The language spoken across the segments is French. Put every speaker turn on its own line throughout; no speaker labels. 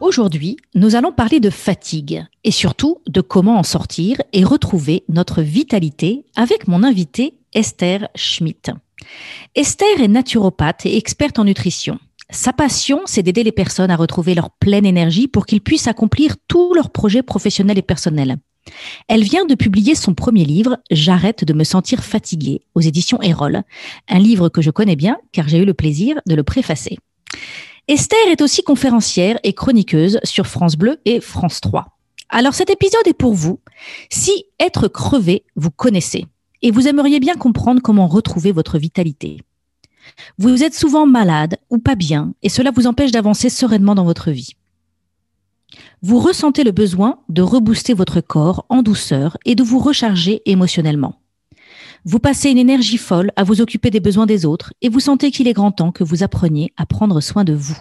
Aujourd'hui, nous allons parler de fatigue et surtout de comment en sortir et retrouver notre vitalité avec mon invité Esther Schmidt. Esther est naturopathe et experte en nutrition. Sa passion, c'est d'aider les personnes à retrouver leur pleine énergie pour qu'ils puissent accomplir tous leurs projets professionnels et personnels. Elle vient de publier son premier livre, J'arrête de me sentir fatiguée, aux éditions Erol, un livre que je connais bien car j'ai eu le plaisir de le préfacer. Esther est aussi conférencière et chroniqueuse sur France Bleu et France 3. Alors cet épisode est pour vous. Si être crevé, vous connaissez, et vous aimeriez bien comprendre comment retrouver votre vitalité. Vous êtes souvent malade ou pas bien, et cela vous empêche d'avancer sereinement dans votre vie. Vous ressentez le besoin de rebooster votre corps en douceur et de vous recharger émotionnellement. Vous passez une énergie folle à vous occuper des besoins des autres et vous sentez qu'il est grand temps que vous appreniez à prendre soin de vous.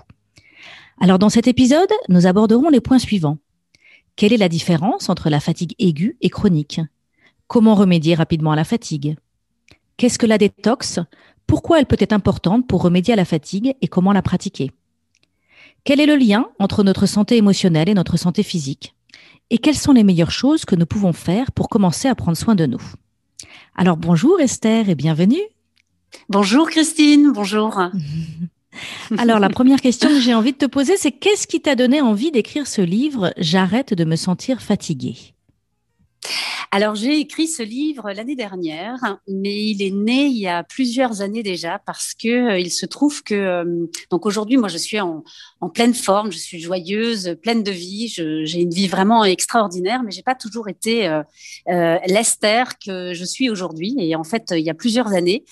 Alors dans cet épisode, nous aborderons les points suivants. Quelle est la différence entre la fatigue aiguë et chronique? Comment remédier rapidement à la fatigue? Qu'est-ce que la détox? Pourquoi elle peut être importante pour remédier à la fatigue et comment la pratiquer? Quel est le lien entre notre santé émotionnelle et notre santé physique? Et quelles sont les meilleures choses que nous pouvons faire pour commencer à prendre soin de nous? Alors bonjour Esther et bienvenue.
Bonjour Christine, bonjour.
Alors la première question que j'ai envie de te poser, c'est qu'est-ce qui t'a donné envie d'écrire ce livre J'arrête de me sentir fatiguée?
Alors j'ai écrit ce livre l'année dernière, mais il est né il y a plusieurs années déjà parce que euh, il se trouve que euh, donc aujourd'hui moi je suis en, pleine forme, je suis joyeuse, pleine de vie, j'ai une vie vraiment extraordinaire, mais j'ai pas toujours été euh, l'Esther que je suis aujourd'hui. Et en fait il y a plusieurs années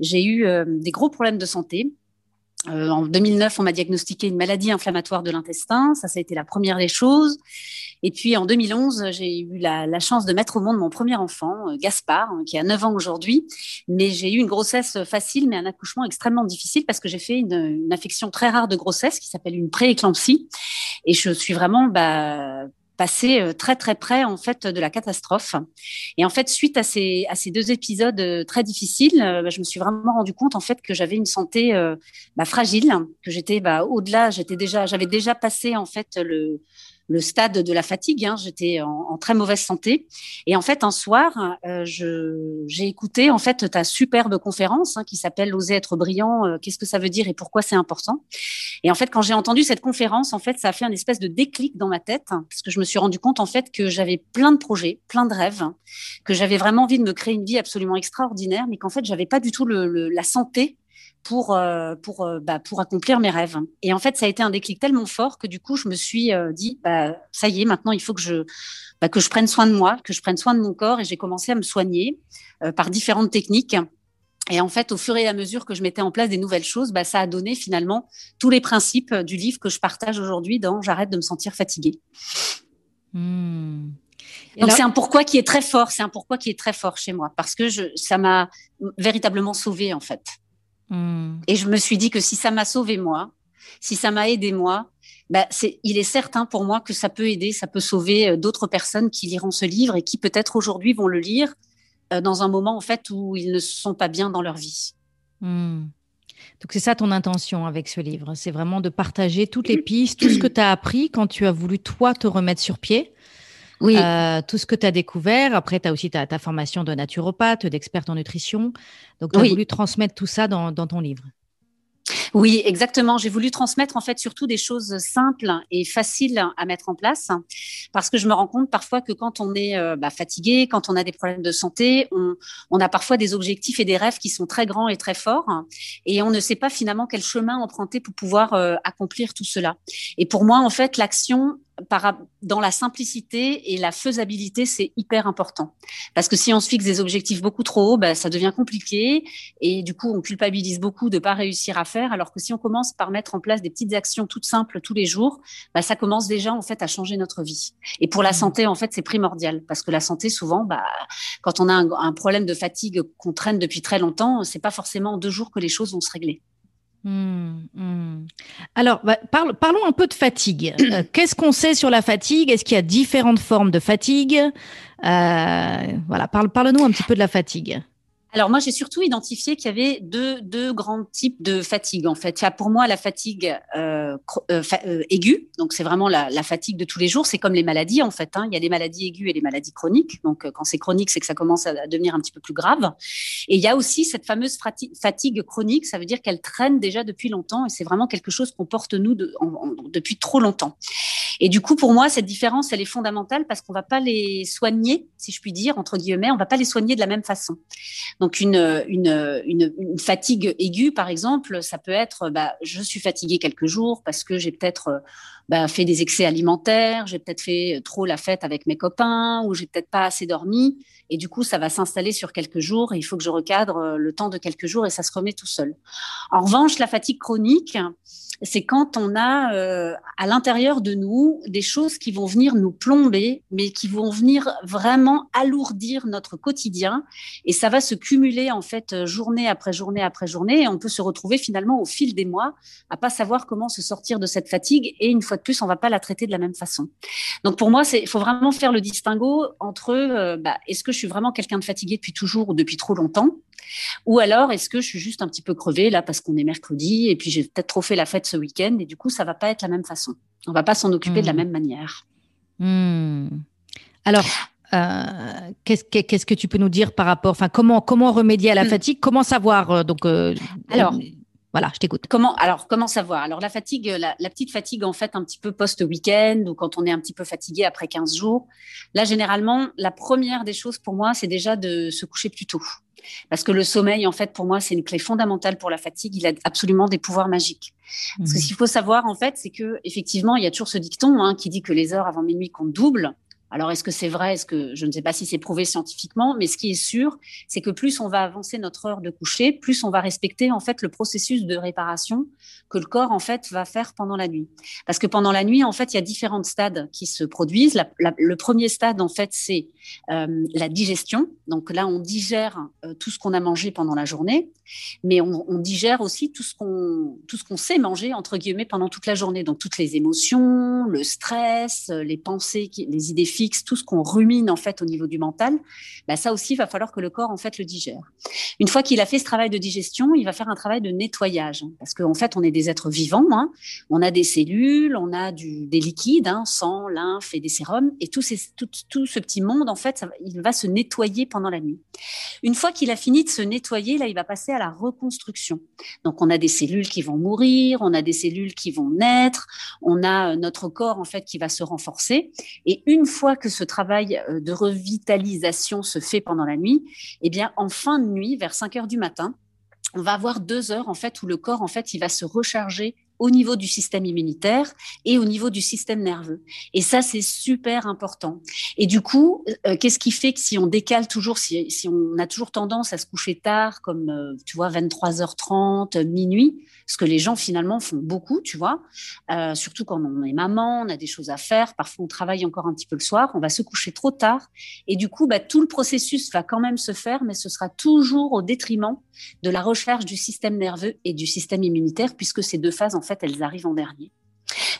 j'ai eu des gros problèmes de santé. En 2009, on m'a diagnostiqué une maladie inflammatoire de l'intestin. Ça, ça a été la première des choses. Et puis en 2011, j'ai eu la, chance de mettre au monde mon premier enfant, euh, Gaspard, hein, qui a 9 ans aujourd'hui. Mais j'ai eu une grossesse facile, mais un accouchement extrêmement difficile parce que j'ai fait une, une, affection très rare de grossesse qui s'appelle une prééclampsie. Et je suis vraiment bah, passé euh, très très près en fait de la catastrophe. Et en fait, suite à ces deux épisodes euh, très difficiles, bah, je me suis vraiment rendu compte en fait que j'avais une santé bah, fragile, que j'étais bah, au-delà, j'étais déjà j'avais déjà passé en fait le le stade de la fatigue. Hein. J'étais en, très mauvaise santé. Et en fait, un soir, euh, j'ai écouté en fait ta superbe conférence hein, qui s'appelle Oser être brillant. Euh, Qu'est-ce que ça veut dire et pourquoi c'est important? Et en fait, quand j'ai entendu cette conférence, en fait, ça a fait un espèce de déclic dans ma tête hein, parce que je me suis rendu compte en fait que j'avais plein de projets, plein de rêves, que j'avais vraiment envie de me créer une vie absolument extraordinaire, mais qu'en fait, j'avais pas du tout la santé pour euh, pour euh, bah, pour accomplir mes rêves. Et en fait, ça a été un déclic tellement fort que du coup, je me suis euh, dit bah ça y est, maintenant il faut que je bah, que je prenne soin de moi, que je prenne soin de mon corps et j'ai commencé à me soigner par différentes techniques. Et en fait, au fur et à mesure que je mettais en place des nouvelles choses, bah, ça a donné finalement tous les principes du livre que je partage aujourd'hui dans J'arrête de me sentir fatiguée. Hmm. Donc c'est un pourquoi qui est très fort, c'est un pourquoi qui est très fort chez moi parce que je, ça m'a véritablement sauvée en fait. Hmm. Et je me suis dit que si ça m'a sauvé moi, si ça m'a aidé moi, bah c'est, il est certain pour moi que ça peut aider, ça peut sauver euh, d'autres personnes qui liront ce livre et qui peut-être aujourd'hui vont le lire euh, dans un moment en fait où ils ne sont pas bien dans leur vie.
Hmm. Donc c'est ça ton intention avec ce livre, c'est vraiment de partager toutes les pistes, tout ce que tu as appris quand tu as voulu toi te remettre sur pied oui. Euh, tout ce que tu as découvert. Après, tu as aussi ta, ta, formation de naturopathe, d'experte en nutrition. Donc, tu as voulu transmettre tout ça dans, dans ton livre.
Oui, exactement. J'ai voulu transmettre en fait surtout des choses simples et faciles à mettre en place parce que je me rends compte parfois que quand on est euh, bah, fatigué, quand on a des problèmes de santé, on, on, a parfois des objectifs et des rêves qui sont très grands et très forts et on ne sait pas finalement quel chemin emprunter pour pouvoir euh, accomplir tout cela. Et pour moi, en fait, l'action dans la simplicité et la faisabilité, c'est hyper important. Parce que si on se fixe des objectifs beaucoup trop hauts, bah, ça devient compliqué et du coup, on culpabilise beaucoup de ne pas réussir à faire. Alors que si on commence par mettre en place des petites actions toutes simples tous les jours, bah, ça commence déjà en fait à changer notre vie. Et pour la mmh. santé, en fait, c'est primordial parce que la santé, souvent, bah, quand on a un, problème de fatigue qu'on traîne depuis très longtemps, c'est pas forcément en deux jours que les choses vont se régler.
Mmh, mmh. Alors, bah, parlons un peu de fatigue. Euh, qu'est-ce qu'on sait sur la fatigue? Est-ce qu'il y a différentes formes de fatigue? Euh, Voilà, parle, parle-nous un petit peu de la fatigue.
Alors moi, j'ai surtout identifié qu'il y avait deux, deux grands types de fatigue. En fait, il y a pour moi la fatigue euh, euh, euh, aiguë, donc c'est vraiment la, fatigue de tous les jours. C'est comme les maladies en fait. Hein. Il y a les maladies aiguës et les maladies chroniques. Donc quand c'est chronique, c'est que ça commence à devenir un petit peu plus grave. Et il y a aussi cette fameuse fatigue chronique. Ça veut dire qu'elle traîne déjà depuis longtemps et c'est vraiment quelque chose qu'on porte nous de, depuis trop longtemps. Et du coup, pour moi, cette différence, elle est fondamentale parce qu'on va pas les soigner, si je puis dire, entre guillemets, on va pas les soigner de la même façon. Une, une, une, fatigue aiguë, par exemple, ça peut être, bah, je suis fatiguée quelques jours parce que j'ai peut-être bah, fait des excès alimentaires, j'ai peut-être fait trop la fête avec mes copains ou j'ai peut-être pas assez dormi. Et du coup, ça va s'installer sur quelques jours et il faut que je recadre le temps de quelques jours et ça se remet tout seul. En revanche, la fatigue chronique, c'est quand on a euh, à l'intérieur de nous des choses qui vont venir nous plomber, mais qui vont venir vraiment alourdir notre quotidien. Et ça va se cumuler en fait journée après journée après journée. Et on peut se retrouver finalement au fil des mois à pas savoir comment se sortir de cette fatigue. Et une fois de plus, on va pas la traiter de la même façon. Donc pour moi, il faut vraiment faire le distinguo entre euh, bah, est-ce que je suis vraiment quelqu'un de fatigué depuis toujours ou depuis trop longtemps ou alors, est-ce que je suis juste un petit peu crevée là parce qu'on est mercredi et puis j'ai peut-être trop fait la fête ce week-end et du coup, ça va pas être la même façon. On va pas s'en occuper de la hmm. même manière.
Hmm. Alors, euh, qu'est-ce, que tu peux nous dire par rapport, enfin, comment, comment remédier à la hmm. fatigue? Comment savoir euh, donc euh, Alors, voilà, je t'écoute.
Comment alors comment savoir Alors la fatigue, la, la, petite fatigue en fait un petit peu post-week-end ou quand on est un petit peu fatigué après 15 jours. Là généralement, la première des choses pour moi, c'est déjà de se coucher plus tôt. Parce que le sommeil, en fait, pour moi, c'est une clé fondamentale pour la fatigue. Il a absolument des pouvoirs magiques. Parce que ce mmh. qu'il faut savoir, en fait, c'est que effectivement, il y a toujours ce dicton hein, qui dit que les heures avant minuit comptent double. Alors, est-ce que c'est vrai? Que je ne sais pas si c'est prouvé scientifiquement, mais ce qui est sûr, c'est que plus on va avancer notre heure de coucher, plus on va respecter en fait le processus de réparation que le corps en fait va faire pendant la nuit. Parce que pendant la nuit, en fait, il y a différents stades qui se produisent. le premier stade, en fait, c'est euh, la digestion. Donc là, on digère euh, tout ce qu'on a mangé pendant la journée, mais on, digère aussi tout ce qu'on tout ce qu'on sait manger entre guillemets pendant toute la journée. Donc toutes les émotions, le stress, les pensées, les idées fixes tout ce qu'on rumine en fait au niveau du mental, bah, ça aussi, il va falloir que le corps en fait le digère. Une fois qu'il a fait ce travail de digestion, il va faire un travail de nettoyage, hein, parce qu'en fait, on est des êtres vivants, hein. on a des cellules, on a du, des liquides, hein, sang, lymphe et des sérums, et tout, ces, tout, tout ce petit monde, en fait, il va se nettoyer pendant la nuit. Une fois qu'il a fini de se nettoyer, là, il va passer à la reconstruction. Donc, on a des cellules qui vont mourir, on a des cellules qui vont naître, on a euh, notre corps en fait qui va se renforcer. Et une fois que ce travail euh, de revitalisation se fait pendant la nuit, eh bien, en fin de nuit, vers 5 heures du matin, on va avoir deux heures en fait où le corps en fait il va se recharger au niveau du système immunitaire et au niveau du système nerveux. Et ça, c'est super important. Et du coup, euh, qu'est-ce qui fait que si on décale toujours, si, on a toujours tendance à se coucher tard, comme euh, tu vois, 23h30, minuit, ce que les gens finalement font beaucoup, tu vois, euh, surtout quand on est maman, on a des choses à faire, parfois on travaille encore un petit peu le soir, on va se coucher trop tard. Et du coup, bah, tout le processus va quand même se faire, mais ce sera toujours au détriment de la recherche du système nerveux et du système immunitaire, puisque ces deux phases, en fait, elles arrivent en dernier.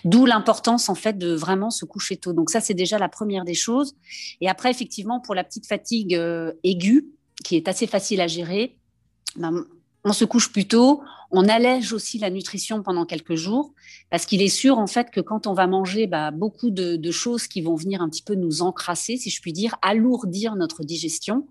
D'où l'importance en fait de vraiment se coucher tôt. Donc ça c'est déjà la première des choses. Et après effectivement pour la petite fatigue euh, aiguë qui est assez facile à gérer, ben, on se couche plus tôt, on allège aussi la nutrition pendant quelques jours, parce qu'il est sûr en fait que quand on va manger bah, beaucoup de, choses qui vont venir un petit peu nous encrasser, si je puis dire, alourdir notre digestion,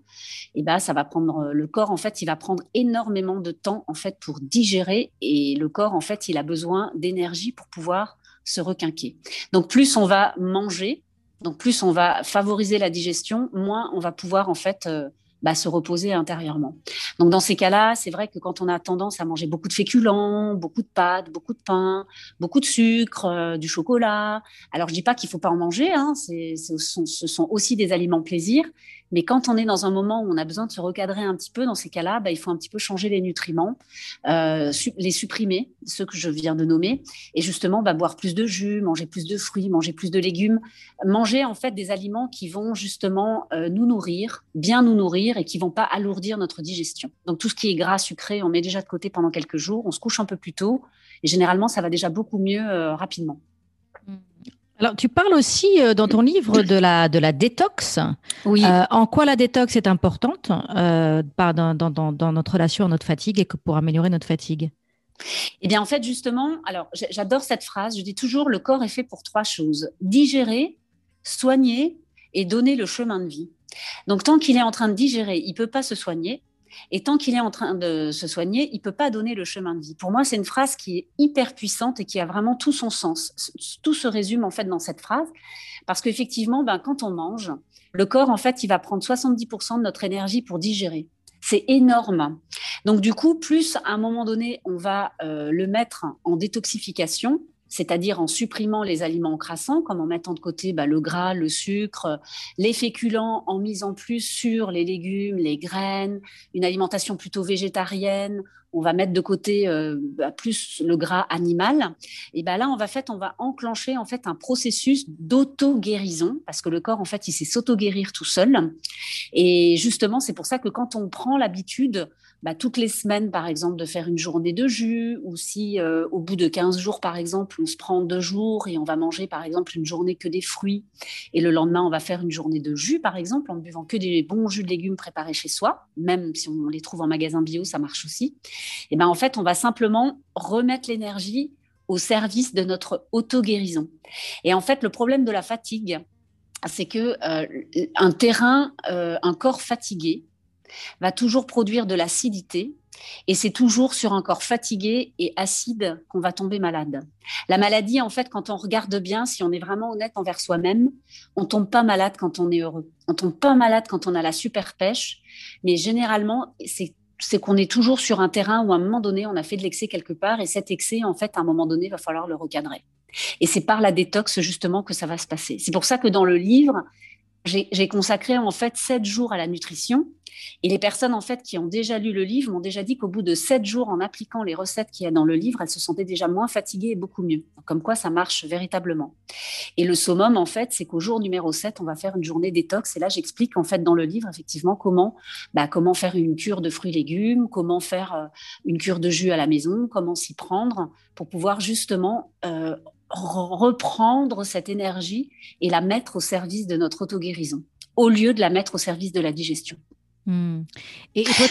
et bah ça va prendre le corps en fait, il va prendre énormément de temps en fait pour digérer, et le corps en fait, il a besoin d'énergie pour pouvoir se requinquer. Donc plus on va manger, donc plus on va favoriser la digestion, moins on va pouvoir en fait euh, bah, se reposer intérieurement. Donc dans ces cas-là, c'est vrai que quand on a tendance à manger beaucoup de féculents, beaucoup de pâtes, beaucoup de pain, beaucoup de sucre, euh, du chocolat, alors je dis pas qu'il faut pas en manger, hein, ce sont aussi des aliments plaisir, mais quand on est dans un moment où on a besoin de se recadrer un petit peu, dans ces cas-là, bah, il faut un petit peu changer les nutriments, euh, les supprimer, ceux que je viens de nommer, et justement bah, boire plus de jus, manger plus de fruits, manger plus de légumes, manger en fait des aliments qui vont justement euh, nous nourrir, bien nous nourrir et qui vont pas alourdir notre digestion. Donc tout ce qui est gras, sucré, on met déjà de côté pendant quelques jours, on se couche un peu plus tôt, et généralement ça va déjà beaucoup mieux euh, rapidement.
Alors, tu parles aussi euh, dans ton livre de la, de la détox.
Oui.
Euh, en quoi la détox est importante euh, dans, dans, dans, notre relation à notre fatigue et que pour améliorer notre fatigue?
Eh bien, en fait, justement, alors j'adore cette phrase. Je dis toujours le corps est fait pour trois choses digérer, soigner et donner le chemin de vie. Donc, tant qu'il est en train de digérer, il peut pas se soigner. Et tant qu'il est en train de se soigner, il peut pas donner le chemin de vie. Pour moi, c'est une phrase qui est hyper puissante et qui a vraiment tout son sens. Tout se résume en fait dans cette phrase, parce qu'effectivement, ben, quand on mange, le corps en fait, il va prendre 70% de notre énergie pour digérer. C'est énorme. Donc du coup, plus à un moment donné, on va euh, le mettre en détoxification, c'est-à-dire en supprimant les aliments crassants, comme en mettant de côté bah, le gras, le sucre, les féculents, en misant plus sur les légumes, les graines, une alimentation plutôt végétarienne. On va mettre de côté euh, bah, plus le gras animal. Et ben là, on va on va enclencher en fait un processus d'auto-guérison parce que le corps en fait, il sait s'auto-guérir tout seul. Et justement, c'est pour ça que quand on prend l'habitude bah, toutes les semaines, par exemple, de faire une journée de jus, ou si euh, au bout de 15 jours, par exemple, on se prend deux jours et on va manger, par exemple, une journée que des fruits, et le lendemain, on va faire une journée de jus, par exemple, en buvant que des bons jus de légumes préparés chez soi, même si on les trouve en magasin bio, ça marche aussi. Et ben en fait, on va simplement remettre l'énergie au service de notre auto-guérison. Et en fait, le problème de la fatigue, c'est que euh, un terrain, euh, un corps fatigué, va toujours produire de l'acidité. Et c'est toujours sur un corps fatigué et acide qu'on va tomber malade. La maladie, en fait, quand on regarde bien, si on est vraiment honnête envers soi-même, on tombe pas malade quand on est heureux. On tombe pas malade quand on a la super pêche. Mais généralement, c'est qu'on est toujours sur un terrain où à un moment donné, on a fait de l'excès quelque part et cet excès, en fait, à un moment donné, va falloir le recadrer. Et c'est par la détox, justement, que ça va se passer. C'est pour ça que dans le livre, j'ai consacré en fait sept jours à la nutrition. Et les personnes en fait qui ont déjà lu le livre m'ont déjà dit qu'au bout de sept jours, en appliquant les recettes qu'il y a dans le livre, elles se sentaient déjà moins fatiguées et beaucoup mieux. Comme quoi, ça marche véritablement. Et le summum en fait, c'est qu'au jour numéro 7, on va faire une journée détox. Et là, j'explique en fait dans le livre effectivement comment bah, comment faire une cure de fruits et légumes, comment faire euh, une cure de jus à la maison, comment s'y prendre pour pouvoir justement euh, reprendre cette énergie et la mettre au service de notre auto-guérison, au lieu de la mettre au service de la digestion.
Hmm. Et toi,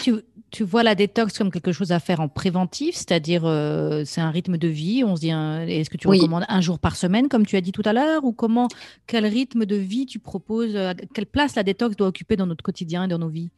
tu, vois la détox comme quelque chose à faire en préventif, c'est-à-dire euh, c'est un rythme de vie. On se dit, est-ce que tu recommandes un jour par semaine, comme tu as dit tout à l'heure, ou comment, quel rythme de vie tu proposes, euh, quelle place la détox doit occuper dans notre quotidien et dans nos vies?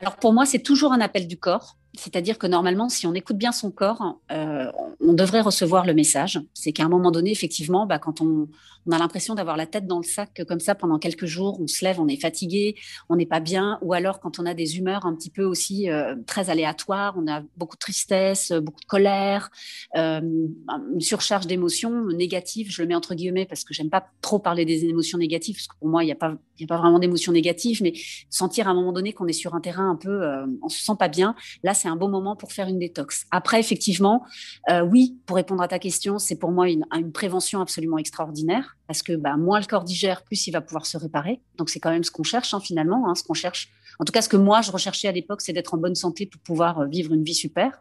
Alors pour moi, c'est toujours un appel du corps. C'est-à-dire que normalement, si on écoute bien son corps, euh, on devrait recevoir le message. C'est qu'à un moment donné, effectivement, bah, quand on, a l'impression d'avoir la tête dans le sac comme ça pendant quelques jours, on se lève, on est fatigué, on n'est pas bien, ou alors quand on a des humeurs un petit peu aussi euh, très aléatoires, on a beaucoup de tristesse, beaucoup de colère, euh, une surcharge d'émotions négatives. Je le mets entre guillemets parce que j'aime pas trop parler des émotions négatives parce que pour moi, il n'y a pas, a pas vraiment d'émotions négatives, mais sentir à un moment donné qu'on est sur un terrain un peu, on se sent pas bien. Là, c'est un bon moment pour faire une détox. Après, effectivement, euh, oui, pour répondre à ta question, c'est pour moi une, prévention absolument extraordinaire parce que bah, moins le corps digère, plus il va pouvoir se réparer. Donc c'est quand même ce qu'on cherche hein, finalement, hein, ce qu'on cherche. En tout cas, ce que moi je recherchais à l'époque, c'est d'être en bonne santé pour pouvoir euh, vivre une vie super.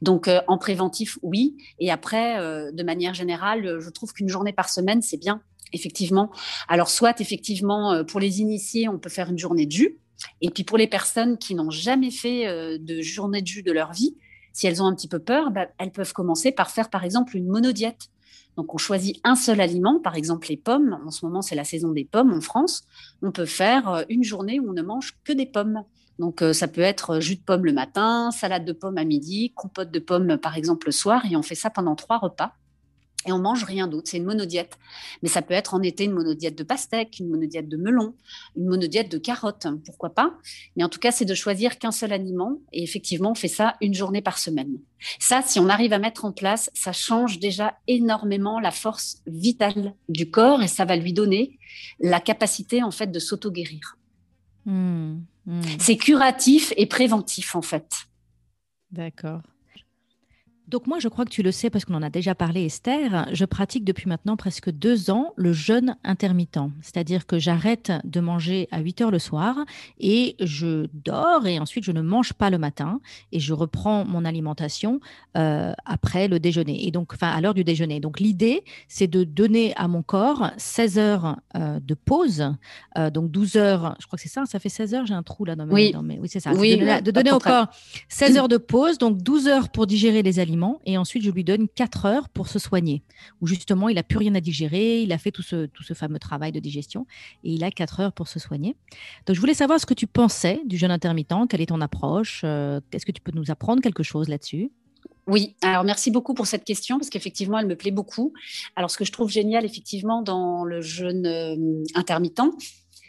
Donc euh, en préventif, oui. Et après, de manière générale, je trouve qu'une journée par semaine, c'est bien effectivement. Alors, soit effectivement, pour les initiés, on peut faire une journée de jus. Et puis pour les personnes qui n'ont jamais fait euh, de journée de jus de leur vie, si elles ont un petit peu peur, bah, elles peuvent commencer par faire par exemple une monodiète. Donc on choisit un seul aliment, par exemple les pommes. En ce moment, c'est la saison des pommes en France. On peut faire euh, une journée où on ne mange que des pommes. Donc euh, ça peut être jus de pomme le matin, salade de pommes à midi, compote de pommes par exemple le soir, et on fait ça pendant trois repas. Et on mange rien d'autre. C'est une monodiète. Mais ça peut être en été une monodiète de pastèque, une monodiète de melon, une monodiète de carottes, pourquoi pas? Mais en tout cas, c'est de choisir qu'un seul aliment. Et effectivement, on fait ça une journée par semaine. Ça, si on arrive à mettre en place, ça change déjà énormément la force vitale du corps et ça va lui donner la capacité, en fait, de s'auto-guérir. Mmh, mmh. C'est curatif et préventif, en fait.
D'accord. Donc moi, je crois que tu le sais parce qu'on en a déjà parlé, Esther. Je pratique depuis maintenant presque deux ans le jeûne intermittent. C'est-à-dire que j'arrête de manger à 8 heures le soir et je dors et ensuite je ne mange pas le matin et je reprends mon alimentation euh, après le déjeuner. Et donc, enfin, à l'heure du déjeuner. Donc l'idée, c'est de donner à mon corps 16 heures euh, de pause. Euh, donc 12 heures, je crois que c'est ça, ça fait 16 heures, j'ai un trou là dans mes...
Oui,
dans oui c'est ça. Oui, de donner, de donner au corps 16 heures de pause, donc 12 heures pour digérer les aliments et ensuite je lui donne 4 heures pour se soigner, où justement il n'a plus rien à digérer, il a fait tout ce, tout ce fameux travail de digestion et il a 4 heures pour se soigner. Donc je voulais savoir ce que tu pensais du jeûne intermittent, quelle est ton approche, euh, est-ce que tu peux nous apprendre quelque chose là-dessus?
Oui, alors merci beaucoup pour cette question parce qu'effectivement, elle me plaît beaucoup. Alors, ce que je trouve génial, effectivement, dans le jeûne euh, intermittent,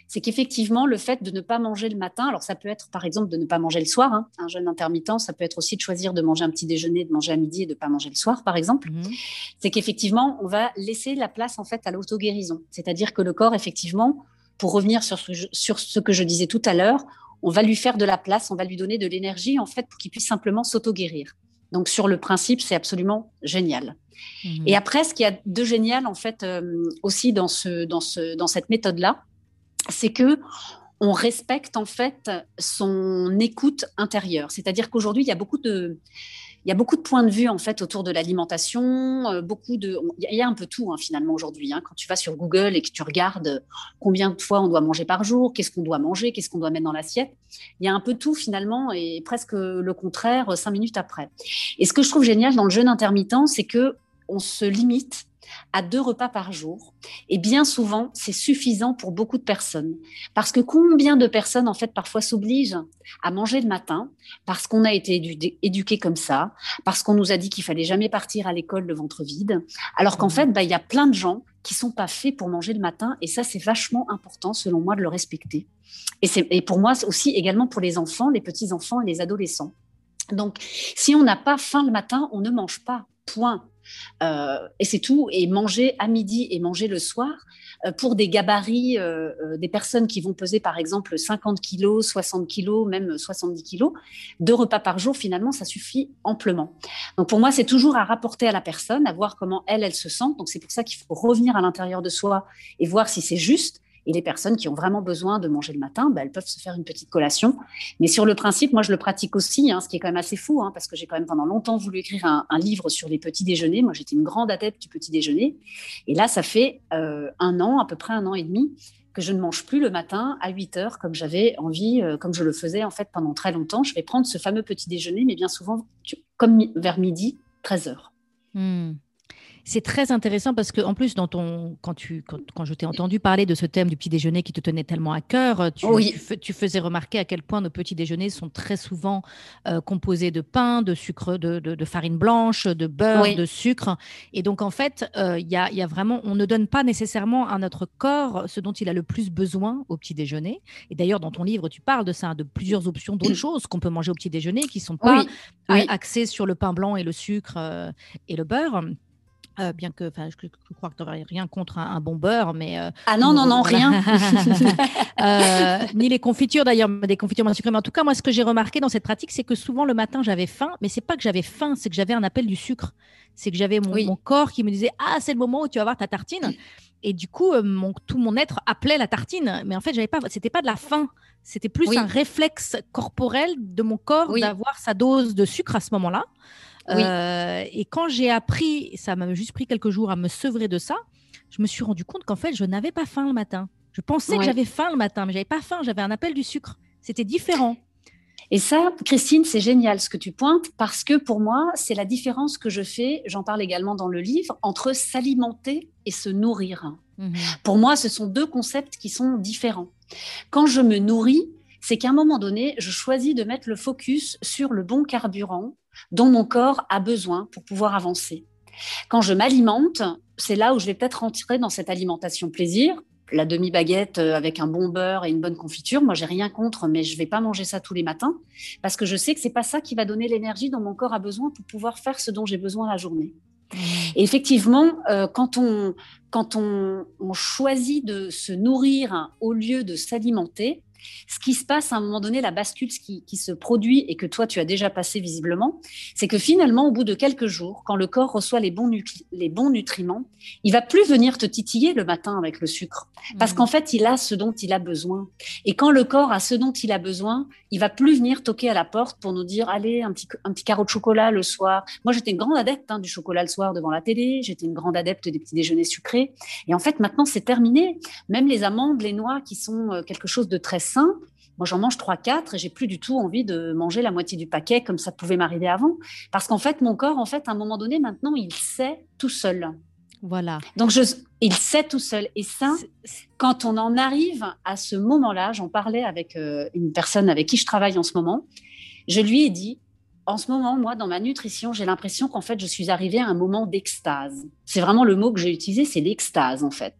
c'est qu'effectivement, le fait de ne pas manger le matin, alors ça peut être par exemple de ne pas manger le soir, hein, un jeûne intermittent, ça peut être aussi de choisir de manger un petit déjeuner, de manger à midi et de ne pas manger le soir, par exemple. Mhm. C'est qu'effectivement, on va laisser la place en fait à l'auto-guérison. C'est-à-dire que le corps, effectivement, pour revenir sur ce, sur ce que je disais tout à l'heure, on va lui faire de la place, on va lui donner de l'énergie en fait pour qu'il puisse simplement s'auto-guérir. Donc sur le principe, c'est absolument génial. Mhm. Et après, ce qu'il y a de génial en fait euh, aussi dans, ce, dans, ce, dans cette méthode-là, c'est que on respecte en fait son écoute intérieure. C'est-à-dire qu'aujourd'hui, il y a beaucoup de il y a beaucoup de points de vue en fait autour de l'alimentation, euh, beaucoup de, il y a un peu tout hein, finalement aujourd'hui. Hein. quand tu vas sur Google et que tu regardes combien de fois on doit manger par jour, qu'est-ce qu'on doit manger, qu'est-ce qu'on doit mettre dans l'assiette, il y a un peu tout finalement et presque le contraire cinq minutes après. Et ce que je trouve génial dans le jeûne intermittent, c'est que on se limite à deux repas par jour. Et bien souvent, c'est suffisant pour beaucoup de personnes. Parce que combien de personnes, en fait, parfois s'obligent à manger le matin parce qu'on a été éduqué comme ça, parce qu'on nous a dit qu'il fallait jamais partir à l'école le ventre vide, alors qu'en mmh. fait, bah, il y a plein de gens qui sont pas faits pour manger le matin. Et ça, c'est vachement important, selon moi, de le respecter. Et, et pour moi aussi, également pour les enfants, les petits-enfants et les adolescents. Donc, si on n'a pas faim le matin, on ne mange pas. Point. Euh, et c'est tout. Et manger à midi et manger le soir, euh, pour des gabarits, euh, des personnes qui vont peser par exemple 50 kilos, 60 kilos, même 70 kilos, deux repas par jour, finalement, ça suffit amplement. Donc pour moi, c'est toujours à rapporter à la personne, à voir comment elle, elle se sent. Donc c'est pour ça qu'il faut revenir à l'intérieur de soi et voir si c'est juste et les personnes qui ont vraiment besoin de manger le matin, bah, elles peuvent se faire une petite collation. Mais sur le principe, moi, je le pratique aussi, hein, ce qui est quand même assez fou, hein, parce que j'ai quand même pendant longtemps voulu écrire un, livre sur les petits déjeuners. Moi, j'étais une grande adepte du petit déjeuner. Et là, ça fait euh, un an, à peu près un an et demi, que je ne mange plus le matin à 8 heures comme j'avais envie, euh, comme je le faisais en fait pendant très longtemps. Je vais prendre ce fameux petit déjeuner, mais bien souvent, comme vers midi, 13 heures.
Hmm. C'est très intéressant parce que, en plus, dans ton, quand, tu, quand, je t'ai entendu parler de ce thème du petit déjeuner qui te tenait tellement à cœur, tu, tu, faisais remarquer à quel point nos petits déjeuners sont très souvent euh, composés de pain, de sucre, de, de, farine blanche, de beurre, de sucre. Et donc, en fait, euh, il y, a, y, a, vraiment, on ne donne pas nécessairement à notre corps ce dont il a le plus besoin au petit déjeuner. Et d'ailleurs, dans ton livre, tu parles de ça, de plusieurs options d'autres choses qu'on peut manger au petit déjeuner qui ne sont pas axées sur le pain blanc et le sucre euh, et le beurre. Euh, bien que, enfin, je, crois que tu n'aurais rien contre un, bon beurre, mais euh,
ah non non non rien,
euh, ni les confitures d'ailleurs, des confitures moins sucrées. Mais en tout cas, moi, ce que j'ai remarqué dans cette pratique, c'est que souvent le matin j'avais faim, mais c'est pas que j'avais faim, c'est que j'avais un appel du sucre, c'est que j'avais mon, corps qui me disait ah c'est le moment où tu vas avoir ta tartine, et du coup mon, tout mon être appelait la tartine, mais en fait j'avais pas, c'était pas de la faim, c'était plus un réflexe corporel de mon corps d'avoir sa dose de sucre à ce moment-là. Euh, et quand j'ai appris, ça m'a juste pris quelques jours à me sevrer de ça, je me suis rendu compte qu'en fait, je n'avais pas faim le matin. Je pensais que j'avais faim le matin, mais j'avais pas faim, j'avais un appel du sucre. C'était différent.
Et ça, Christine, c'est génial ce que tu pointes parce que pour moi, c'est la différence que je fais, j'en parle également dans le livre, entre s'alimenter et se nourrir. Mhm. Pour moi, ce sont deux concepts qui sont différents. Quand je me nourris, c'est qu'à un moment donné, je choisis de mettre le focus sur le bon carburant dont mon corps a besoin pour pouvoir avancer. Quand je m'alimente, c'est là où je vais peut-être rentrer dans cette alimentation plaisir. La demi-baguette euh, avec un bon beurre et une bonne confiture, moi j'ai rien contre, mais je vais pas manger ça tous les matins parce que je sais que c'est pas ça qui va donner l'énergie dont mon corps a besoin pour pouvoir faire ce dont j'ai besoin la journée. Mmh. Et effectivement, euh, quand, on, quand on, on, choisit de se nourrir au lieu de s'alimenter, ce qui se passe à un moment donné, la bascule qui, qui se produit et que toi tu as déjà passé visiblement, c'est que finalement, au bout de quelques jours, quand le corps reçoit les bons, les bons nutriments, il va plus venir te titiller le matin avec le sucre, parce mmh. qu'en fait, il a ce dont il a besoin. Et quand le corps a ce dont il a besoin, il va plus venir toquer à la porte pour nous dire allez un petit un petit carreau de chocolat le soir. Moi, j'étais une grande adepte hein, du chocolat le soir devant la télé. J'étais une grande adepte des petits déjeuners sucrés. Et en fait, maintenant, c'est terminé. Même les amandes, les noix, qui sont euh, quelque chose de très moi, j'en mange 3-4 et j'ai plus du tout envie de manger la moitié du paquet comme ça pouvait m'arriver avant. Parce qu'en fait, mon corps, en fait, à un moment donné, maintenant, il sait tout seul.
Voilà.
Donc, je, il sait tout seul. Et ça, quand on en arrive à ce moment-là, j'en parlais avec euh, une personne avec qui je travaille en ce moment, je lui ai dit, en ce moment, moi, dans ma nutrition, j'ai l'impression qu'en fait, je suis arrivée à un moment d'extase. C'est vraiment le mot que j'ai utilisé, c'est l'extase, en fait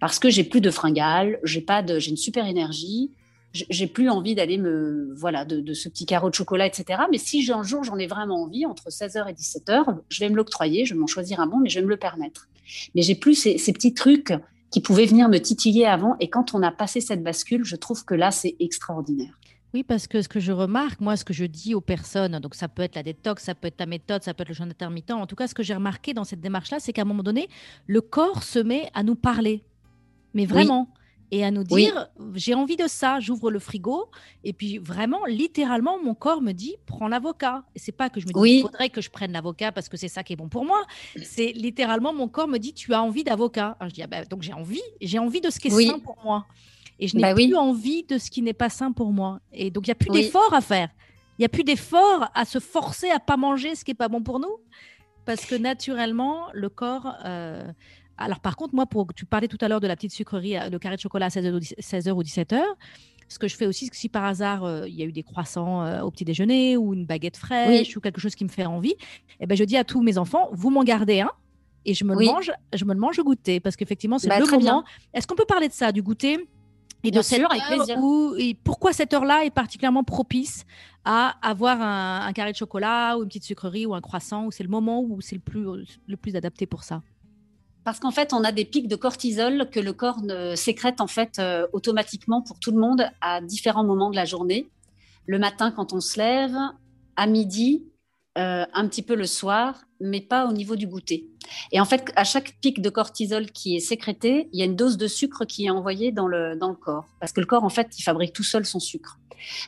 parce que j'ai plus de fringales, j'ai pas de, j'ai une super énergie, j'ai plus envie d'aller me, voilà, de, ce petit carreau de chocolat, etc. Mais si un jour j'en ai vraiment envie, entre 16h et 17h, je vais me l'octroyer, je vais m'en choisir un bon, mais je vais me le permettre. Mais j'ai plus ces, ces, petits trucs qui pouvaient venir me titiller avant. Et quand on a passé cette bascule, je trouve que là, c'est extraordinaire.
Oui, parce que ce que je remarque, moi, ce que je dis aux personnes, donc ça peut être la détox, ça peut être ta méthode, ça peut être le jeûne intermittent. En tout cas, ce que j'ai remarqué dans cette démarche-là, c'est qu'à un moment donné, le corps se met à nous parler. Mais vraiment. Et à nous dire, j'ai envie de ça, j'ouvre le frigo. Et puis vraiment, littéralement, mon corps me dit, prends l'avocat. Et c'est pas que je me dis, il faudrait que je prenne l'avocat parce que c'est ça qui est bon pour moi. C'est littéralement, mon corps me dit, tu as envie d'avocat. Je dis, ah ben, donc j'ai envie, j'ai envie de ce qui est sain pour moi. Et je n'ai bah plus envie de ce qui n'est pas sain pour moi. Et donc, il n'y a plus d'effort à faire. Il n'y a plus d'effort à se forcer à pas manger ce qui n'est pas bon pour nous. Parce que naturellement, le corps... Euh, alors par contre, moi, pour, tu parlais tout à l'heure de la petite sucrerie, le carré de chocolat à 16h, ou 17h. Ce que je fais aussi, c'est que si par hasard, euh, il y a eu des croissants euh, au petit déjeuner ou une baguette fraîche ou quelque chose qui me fait envie, eh ben, je dis à tous mes enfants, vous m'en gardez un et je me le mange, je me le mange au goûter parce qu'effectivement, c'est bah, le moment. Est-ce qu'on peut parler de ça, du goûter et de cette avec plaisir. et pourquoi cette heure-là est particulièrement propice à avoir un, un, carré de chocolat ou une petite sucrerie ou un croissant, ou c'est le moment où c'est le plus, le plus adapté pour ça?
Parce qu'en fait, on a des pics de cortisol que le corps sécrète en fait euh, automatiquement pour tout le monde à différents moments de la journée. Le matin quand on se lève, à midi, euh, un petit peu le soir, mais pas au niveau du goûter. Et en fait, à chaque pic de cortisol qui est sécrété, il y a une dose de sucre qui est envoyée dans le, dans le corps. Parce que le corps, en fait, il fabrique tout seul son sucre.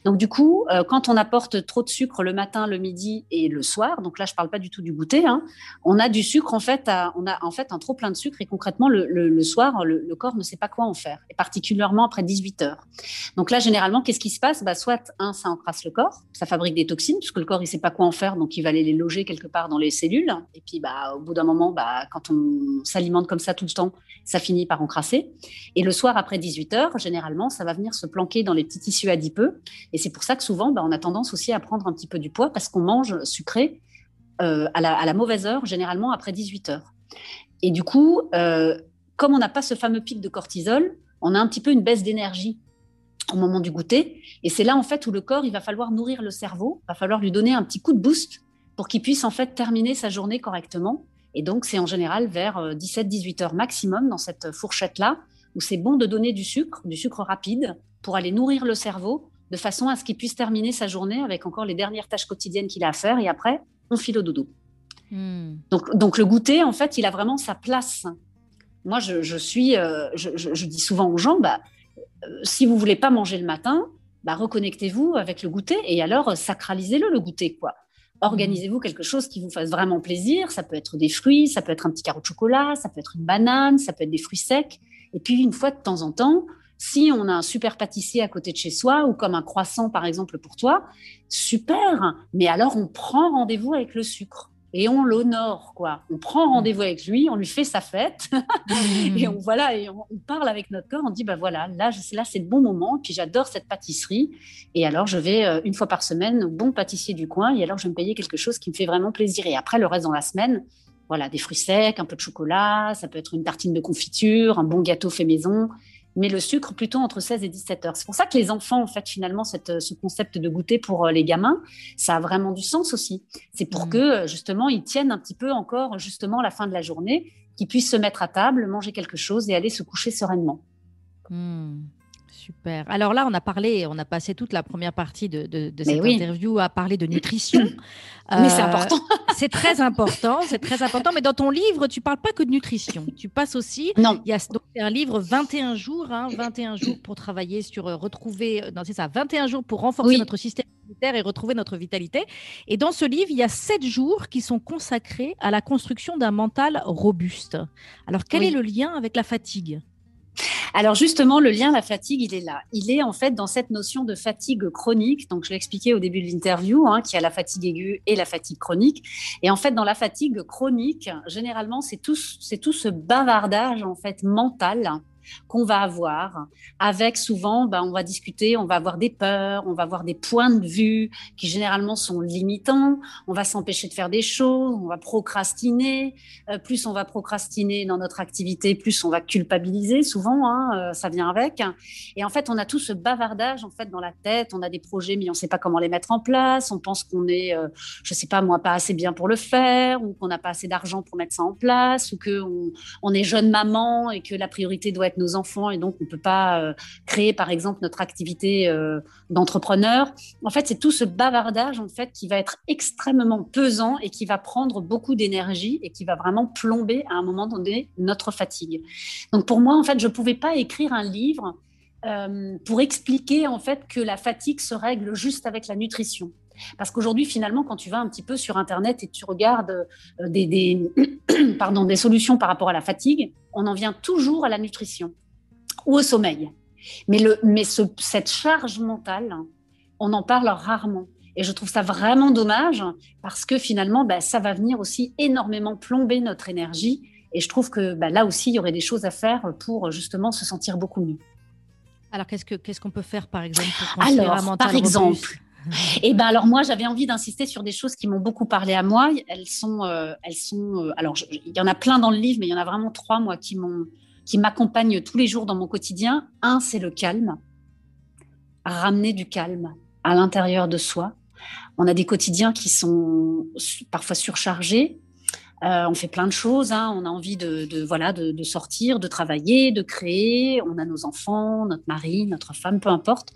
Donc du coup, euh, quand on apporte trop de sucre le matin, le midi et le soir, donc là je parle pas du tout du goûter, hein, on a du sucre en fait, on a en fait un trop plein de sucre et concrètement le, soir le, corps ne sait pas quoi en faire, et particulièrement après 18 heures. Donc là généralement qu'est-ce qui se passe? Bah, soit un ça encrasse le corps, ça fabrique des toxines puisque le corps il sait pas quoi en faire, donc il va aller les loger quelque part dans les cellules et puis bah au bout d'un moment bah quand on s'alimente comme ça tout le temps, ça finit par encrasser. Et le soir après 18 heures généralement ça va venir se planquer dans les petits tissus adipeux et c'est pour ça que souvent, bah, on a tendance aussi à prendre un petit peu du poids parce qu'on mange sucré euh, à, la, mauvaise heure, généralement après 18 heures. Et du coup, euh, comme on n'a pas ce fameux pic de cortisol, on a un petit peu une baisse d'énergie au moment du goûter. Et c'est là, en fait, où le corps, il va falloir nourrir le cerveau, il va falloir lui donner un petit coup de boost pour qu'il puisse, en fait, terminer sa journée correctement. Et donc, c'est en général vers 17-18 euh, heures maximum dans cette fourchette-là, où c'est bon de donner du sucre, du sucre rapide, pour aller nourrir le cerveau de façon à ce qu'il puisse terminer sa journée avec encore les dernières tâches quotidiennes qu'il a à faire. Et après, on file au dodo. Hmm. Donc, donc le goûter, en fait, il a vraiment sa place. Moi, je, suis, euh, je, dis souvent aux gens, bah, euh, si vous voulez pas manger le matin, bah, reconnectez-vous avec le goûter et alors sacralisez-le le goûter, quoi. Organisez-vous quelque chose qui vous fasse vraiment plaisir. Ça peut être des fruits, ça peut être un petit carreau de chocolat, ça peut être une banane, ça peut être des fruits secs. Et puis, une fois de temps en temps, si on a un super pâtissier à côté de chez soi ou comme un croissant par exemple pour toi, super. Mais alors on prend rendez-vous avec le sucre et on l'honore quoi. On prend rendez-vous avec lui, on lui fait sa fête et on voilà et on, parle avec notre corps. On dit bah voilà là là c'est le bon moment. Puis j'adore cette pâtisserie et alors je vais euh, une fois par semaine au bon pâtissier du coin et alors je vais me payer quelque chose qui me fait vraiment plaisir. Et après le reste dans la semaine, Voilà, des fruits secs, un peu de chocolat, ça peut être une tartine de confiture, un bon gâteau fait maison, mais le sucre plutôt entre 16 et 17 heures. C'est pour ça que les enfants, en fait, finalement, cette, ce concept de goûter pour euh, les gamins, ça a vraiment du sens aussi. C'est pour mmh. que, euh, justement, ils tiennent un petit peu encore, justement, la fin de la journée, qu'ils puissent se mettre à table, manger quelque chose et aller se coucher sereinement.
Mmh. Super. Alors là, on a parlé, on a passé toute la première partie de, cette interview à parler de nutrition.
mais c'est euh, important.
c'est très important, c'est très important. Mais dans ton livre, tu parles pas que de nutrition. Tu passes aussi.
Non.
Il y a donc un livre 21 jours, 21 hein, jours pour travailler sur euh, retrouver. Euh, non, c'est ça, 21 jours pour renforcer notre système immunitaire et retrouver notre vitalité. Et dans ce livre, il y a 7 jours qui sont consacrés à la construction d'un mental robuste. Alors, quel est le lien avec la fatigue?
Alors justement, le lien, la fatigue, il est là. Il est en fait dans cette notion de fatigue chronique. Donc je l'ai expliqué au début de l'interview, hein, qui a la fatigue aiguë et la fatigue chronique. Et en fait, dans la fatigue chronique, généralement, c'est tout, tout ce bavardage en fait mental qu'on va avoir, avec souvent, ben, on va discuter, on va avoir des peurs, on va avoir des points de vue qui généralement sont limitants, on va s'empêcher de faire des choses, on va procrastiner, euh, plus on va procrastiner dans notre activité, plus on va culpabiliser, souvent, hein, euh, ça vient avec. Et en fait, on a tout ce bavardage en fait dans la tête, on a des projets, mais on ne sait pas comment les mettre en place, on pense qu'on est, euh, je ne sais pas moi, pas assez bien pour le faire, ou qu'on n'a pas assez d'argent pour mettre ça en place, ou qu'on on est jeune maman et que la priorité doit être nos enfants et donc on ne peut pas euh, créer par exemple notre activité euh, d'entrepreneur. En fait, c'est tout ce bavardage en fait qui va être extrêmement pesant et qui va prendre beaucoup d'énergie et qui va vraiment plomber à un moment donné notre fatigue. Donc pour moi, en fait, je ne pouvais pas écrire un livre euh, pour expliquer en fait que la fatigue se règle juste avec la nutrition. Parce qu'aujourd'hui, finalement, quand tu vas un petit peu sur Internet et tu regardes euh, des, pardon, des solutions par rapport à la fatigue, on en vient toujours à la nutrition ou au sommeil. Mais, le, mais cette charge mentale, on en parle rarement. Et je trouve ça vraiment dommage parce que finalement, bah, ça va venir aussi énormément plomber notre énergie. Et je trouve que bah, là aussi, il y aurait des choses à faire pour justement se sentir beaucoup mieux.
Alors, qu'est-ce qu'on ce qu'on peut faire, par exemple,
pour Alors, par exemple, et ben alors moi j'avais envie d'insister sur des choses qui m'ont beaucoup parlé à moi. Elles sont, euh, elles sont. Euh, alors il y en a plein dans le livre, mais il y en a vraiment trois moi qui qui m'accompagnent tous les jours dans mon quotidien. Un, c'est le calme. Ramener du calme à l'intérieur de soi. On a des quotidiens qui sont parfois surchargés, euh, on fait plein de choses. Hein. On a envie de, voilà de, sortir, de travailler, de créer. On a nos enfants, notre mari, notre femme, peu importe.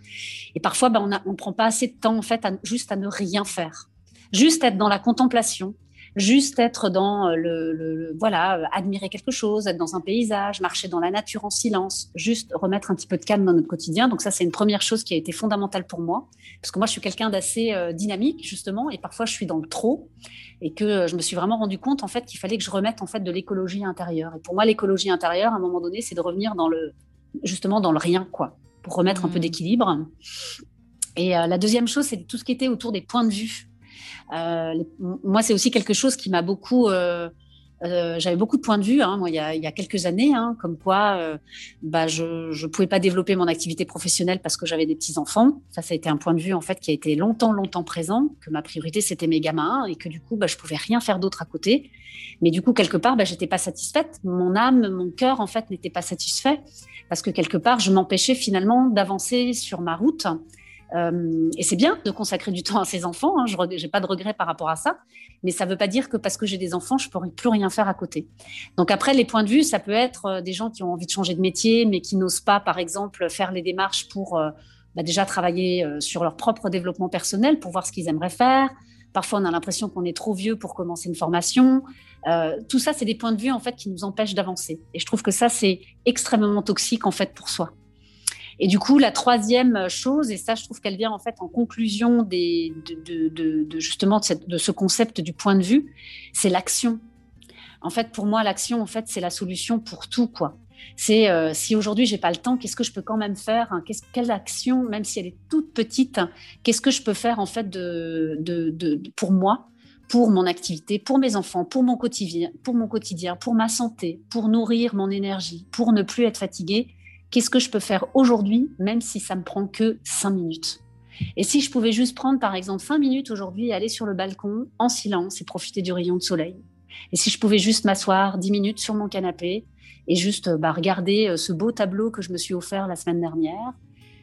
Et parfois, ben, on ne prend pas assez de temps en fait, juste à ne rien faire, juste être dans la contemplation, juste être dans euh, le, voilà, euh, admirer quelque chose, être dans un paysage, marcher dans la nature en silence, juste remettre un petit peu de calme dans notre quotidien. Donc ça, c'est une première chose qui a été fondamentale pour moi, parce que moi, je suis quelqu'un d'assez euh, dynamique justement, et parfois je suis dans le trop, et que je me suis vraiment rendu compte en fait qu'il fallait que je remette en fait de l'écologie intérieure. Et pour moi, l'écologie intérieure, à un moment donné, c'est de revenir dans le justement dans le rien, quoi, pour remettre un peu mmh. d'équilibre. Et la deuxième chose, c'est tout ce qui était autour des points de vue. Euh, moi, c'est aussi quelque chose qui m'a beaucoup euh, euh, j'avais beaucoup de points de vue, hein, moi, il y, a, quelques années, hein, comme quoi bah, je ne pouvais pas développer mon activité professionnelle parce que j'avais des petits-enfants. Ça, ça a été un point de vue en fait qui a été longtemps, longtemps présent, que ma priorité, c'était mes gamins et que du coup, bah, je pouvais rien faire d'autre à côté. Mais du coup, quelque part, bah, j'étais pas satisfaite. Mon âme, mon cœur, en fait, n'était pas satisfait parce que quelque part, je m'empêchais finalement d'avancer sur ma route euh, et c'est bien de consacrer du temps à ses enfants. Hein, je n'ai pas de regret par rapport à ça. Mais ça ne veut pas dire que parce que j'ai des enfants, je ne pourrai plus rien faire à côté. Donc après, les points de vue, ça peut être euh, des gens qui ont envie de changer de métier, mais qui n'osent pas, par exemple, faire les démarches pour euh, bah, déjà travailler sur leur propre développement personnel, pour voir ce qu'ils aimeraient faire. Parfois, on a l'impression qu'on est trop vieux pour commencer une formation. tout ça, c'est des points de vue en fait qui nous empêchent d'avancer. Et je trouve que ça, c'est extrêmement toxique en fait pour soi. Et du coup, la troisième chose, et ça, je trouve qu'elle vient en fait en conclusion de, justement de, ce concept du point de vue, c'est l'action. En fait, pour moi, l'action, en fait, c'est la solution pour tout, quoi. C'est euh, si aujourd'hui j'ai pas le temps, qu'est-ce que je peux quand même faire hein, Quelle action, même si elle est toute petite, qu'est-ce que je peux faire en fait de, pour moi, pour mon activité, pour mes enfants, pour mon quotidien, pour mon quotidien, pour ma santé, pour nourrir mon énergie, pour ne plus être fatiguée? Qu'est-ce que je peux faire aujourd'hui, même si ça me prend que cinq minutes? Et si je pouvais juste prendre, par exemple, cinq minutes aujourd'hui et aller sur le balcon en silence et profiter du rayon de soleil, Et si je pouvais juste m'asseoir dix minutes sur mon canapé et juste bah, regarder ce beau tableau que je me suis offert la semaine dernière,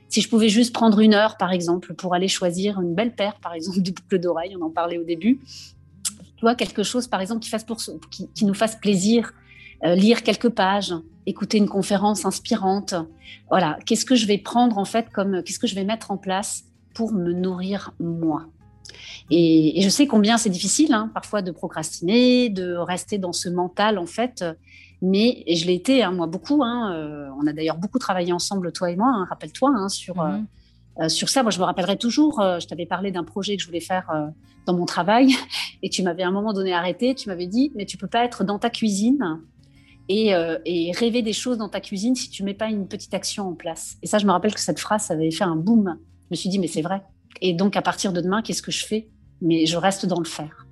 si je pouvais juste prendre une heure, par exemple, pour aller choisir une belle paire, par exemple, de boucles d'oreilles, on en parlait au début, tu vois, quelque chose, par exemple, qui, fasse pour, qui, nous fasse plaisir, euh, lire quelques pages, écouter une conférence inspirante. Voilà, qu'est-ce que je vais prendre en fait comme, qu'est-ce que je vais mettre en place pour me nourrir moi? Et, je sais combien c'est difficile hein, parfois de procrastiner, de rester dans ce mental en fait. Mais je l'ai été, hein, moi beaucoup. Hein, euh, on a d'ailleurs beaucoup travaillé ensemble, toi et moi. Rappelle-toi sur mhm. euh, sur ça. Moi, je me rappellerai toujours. je t'avais parlé d'un projet que je voulais faire dans mon travail, et tu m'avais à un moment donné arrêté. Tu m'avais dit, mais tu peux pas être dans ta cuisine euh, et, rêver des choses dans ta cuisine si tu mets pas une petite action en place. Et ça, je me rappelle que cette phrase avait fait un boom. Je me suis dit, mais c'est vrai. Et donc, à partir de demain, qu'est-ce que je fais? Mais je reste dans le faire.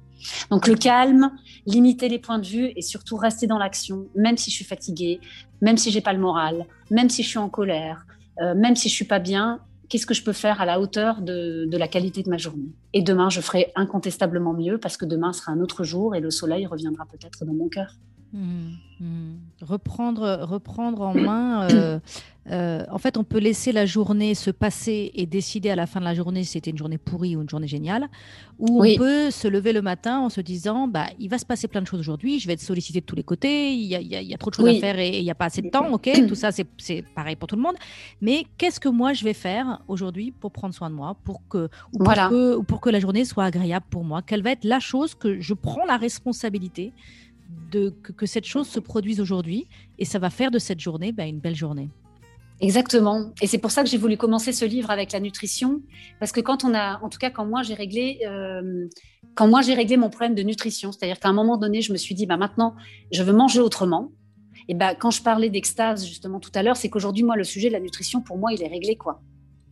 Donc, le calme, limiter les points de vue et surtout rester dans l'action, même si je suis fatiguée, même si j'ai pas le moral, même si je suis en colère, euh, même si je suis pas bien. Qu'est-ce que je peux faire à la hauteur de, de la qualité de ma journée? Et demain, je ferai incontestablement mieux parce que demain sera un autre jour et le soleil reviendra peut-être dans mon cœur.
Mmh, mmh. Reprendre, reprendre en main. Euh, euh, en fait, on peut laisser la journée se passer et décider à la fin de la journée si c'était une journée pourrie ou une journée géniale. Ou on peut se lever le matin en se disant bah, il va se passer plein de choses aujourd'hui, je vais être sollicité de tous les côtés, il y a, il y a trop de choses à faire et il n'y a pas assez de temps. Ok, tout ça, c'est pareil pour tout le monde. Mais qu'est-ce que moi je vais faire aujourd'hui pour prendre soin de moi, pour que, pour, que, pour que la journée soit agréable pour moi? Quelle va être la chose que je prends la responsabilité de, que, cette chose se produise aujourd'hui et ça va faire de cette journée ben, une belle journée.
Exactement. Et c'est pour ça que j'ai voulu commencer ce livre avec la nutrition, parce que quand on a, en tout cas, quand moi j'ai réglé, euh, quand moi j'ai réglé mon problème de nutrition, c'est-à-dire qu'à un moment donné, je me suis dit, bah maintenant, je veux manger autrement. Et bah, quand je parlais d'extase justement tout à l'heure, c'est qu'aujourd'hui, moi, le sujet de la nutrition, pour moi, il est réglé, quoi.